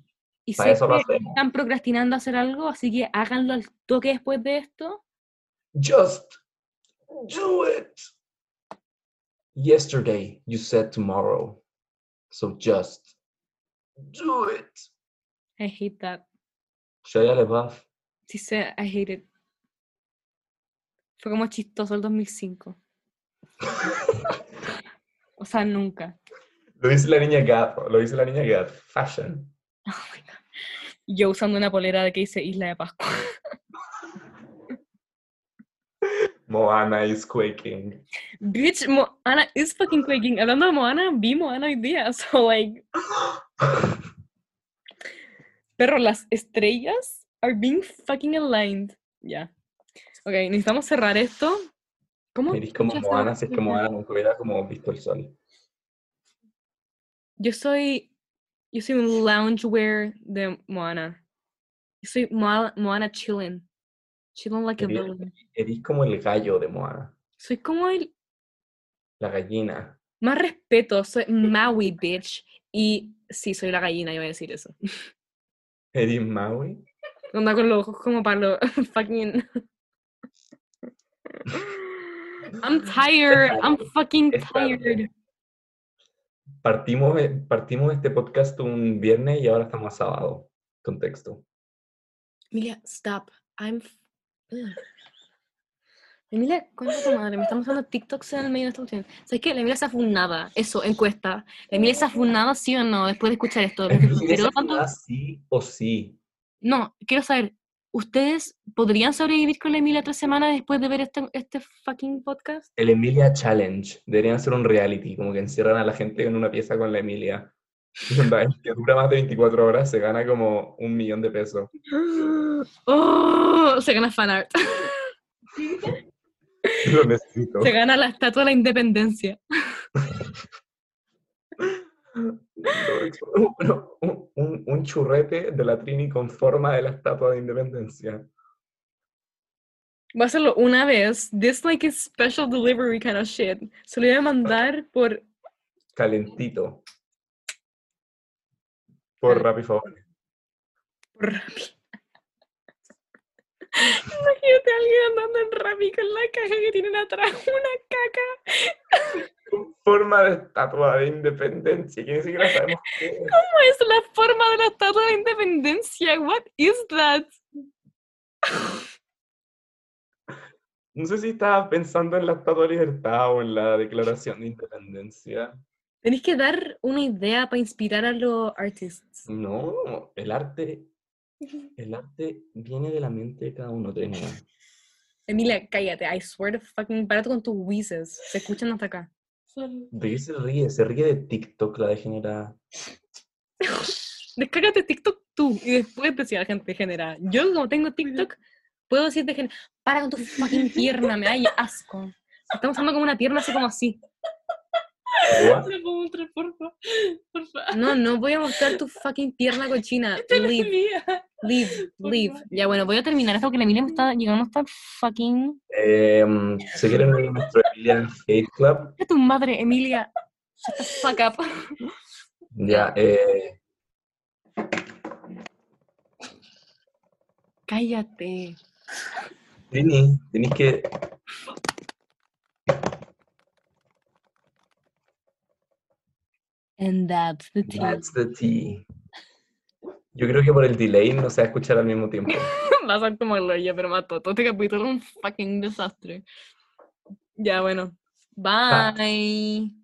S2: Y
S1: Para
S2: sé
S1: eso lo hacemos.
S2: están procrastinando hacer algo, así que háganlo al toque después de esto.
S1: just do it. Yesterday you said tomorrow. So just do it.
S2: I hate that.
S1: Shia LaBeouf.
S2: Sí sé, I hate it. Fue como chistoso el 2005. o sea, nunca.
S1: Lo dice la niña Gap, lo dice la niña Gap. Fashion.
S2: Oh my God. Yo usando una polera de que dice Isla de Pascua.
S1: Moana is quaking.
S2: Bitch, Moana is fucking quaking. Hablando de Moana, vi Moana hoy día. So, like, perro, las estrellas are being fucking aligned. Ya. Ok, necesitamos cerrar esto. ¿Cómo?
S1: Eres como Moana si es que Moana nunca hubiera como visto el sol.
S2: Yo soy. Yo soy un loungewear de Moana. Yo soy Moana, Moana chillin'. Chillin' like a
S1: Sería-
S2: villain.
S1: Eres como el gallo de Moana.
S2: Soy como el.
S1: La gallina.
S2: Más respeto, soy Maui, bitch. Y sí, soy la gallina, iba a decir eso.
S1: Eres Maui.
S2: Onda con los ojos como para los fucking. I'm tired. I'm fucking tired.
S1: Partimos, eh, partimos este podcast un viernes y ahora estamos a sábado. Contexto.
S2: Emilia, stop. I'm. Ugh. Emilia, ¿cuánto tu madre? Me estamos haciendo TikToks en el medio de esta cuestión. ¿Sabes qué? La Emilia está funada. Eso, encuesta. ¿La Emilia está funada, sí o no? Después de escuchar esto. ¿Me superó tanto?
S1: sí o sí.
S2: No, quiero saber. ¿Ustedes podrían sobrevivir con la Emilia tres semanas después de ver este, este fucking podcast?
S1: El Emilia Challenge. Deberían hacer un reality, como que encierran a la gente en una pieza con la Emilia. El que dura más de 24 horas se gana como un millón de pesos.
S2: ¡Oh! Se gana fanart.
S1: Lo necesito.
S2: Se gana la estatua de la independencia.
S1: Un, un- un churrete de la Trini con forma de la estatua de independencia.
S2: Voy a hacerlo una vez. This like is special delivery kind of shit. Se lo voy a mandar por.
S1: Calentito. Por
S2: Cal-
S1: Rappi Favor.
S2: por Rappi. Imagínate a alguien andando en Rappi con la caja que tienen atrás una caca.
S1: Con forma de estatua de independencia. Que ni siquiera sabemos qué es.
S2: ¿Cómo es la forma de la estatua de independencia? What is that?
S1: No sé si estabas pensando en la Estatua de Libertad o en la Declaración de Independencia.
S2: Tenéis que dar una idea para inspirar a los artists.
S1: No, el arte, el arte viene de la mente de cada uno, Trina.
S2: Emilia, cállate. I swear to fucking. Párate con tus wheezes. Se escuchan hasta acá.
S1: ¿De qué se ríe? Se ríe de TikTok, la degenerada.
S2: Descárgate TikTok tú y después decía la gente degenerada. Yo, como tengo TikTok, puedo decir degenerada. Para con tu fucking pierna, me da asco. Estamos usando como una pierna así como así.
S1: What?
S4: Te lo puedo mostrar, porfa. Porfa.
S2: No, no voy a mostrar tu fucking pierna cochina.
S4: Esta es
S2: Leave,
S4: mía.
S2: leave. Ya, bueno, voy a terminar esto porque la Emilia me está llegando hasta fucking...
S1: Em, ¿Se quieren a nuestro Emilia Hate Club?
S2: ¡A tu madre, Emilia! Fuck up.
S1: Ya, eh,
S2: Cállate.
S1: Trini, tenéis que.
S2: And that's the tea.
S1: That's the tea. Yo creo que por el delay no se va a escuchar al mismo tiempo.
S2: Va a ser como el ya, pero mato. Todo este capítulo es un fucking desastre. Ya, bueno. Bye.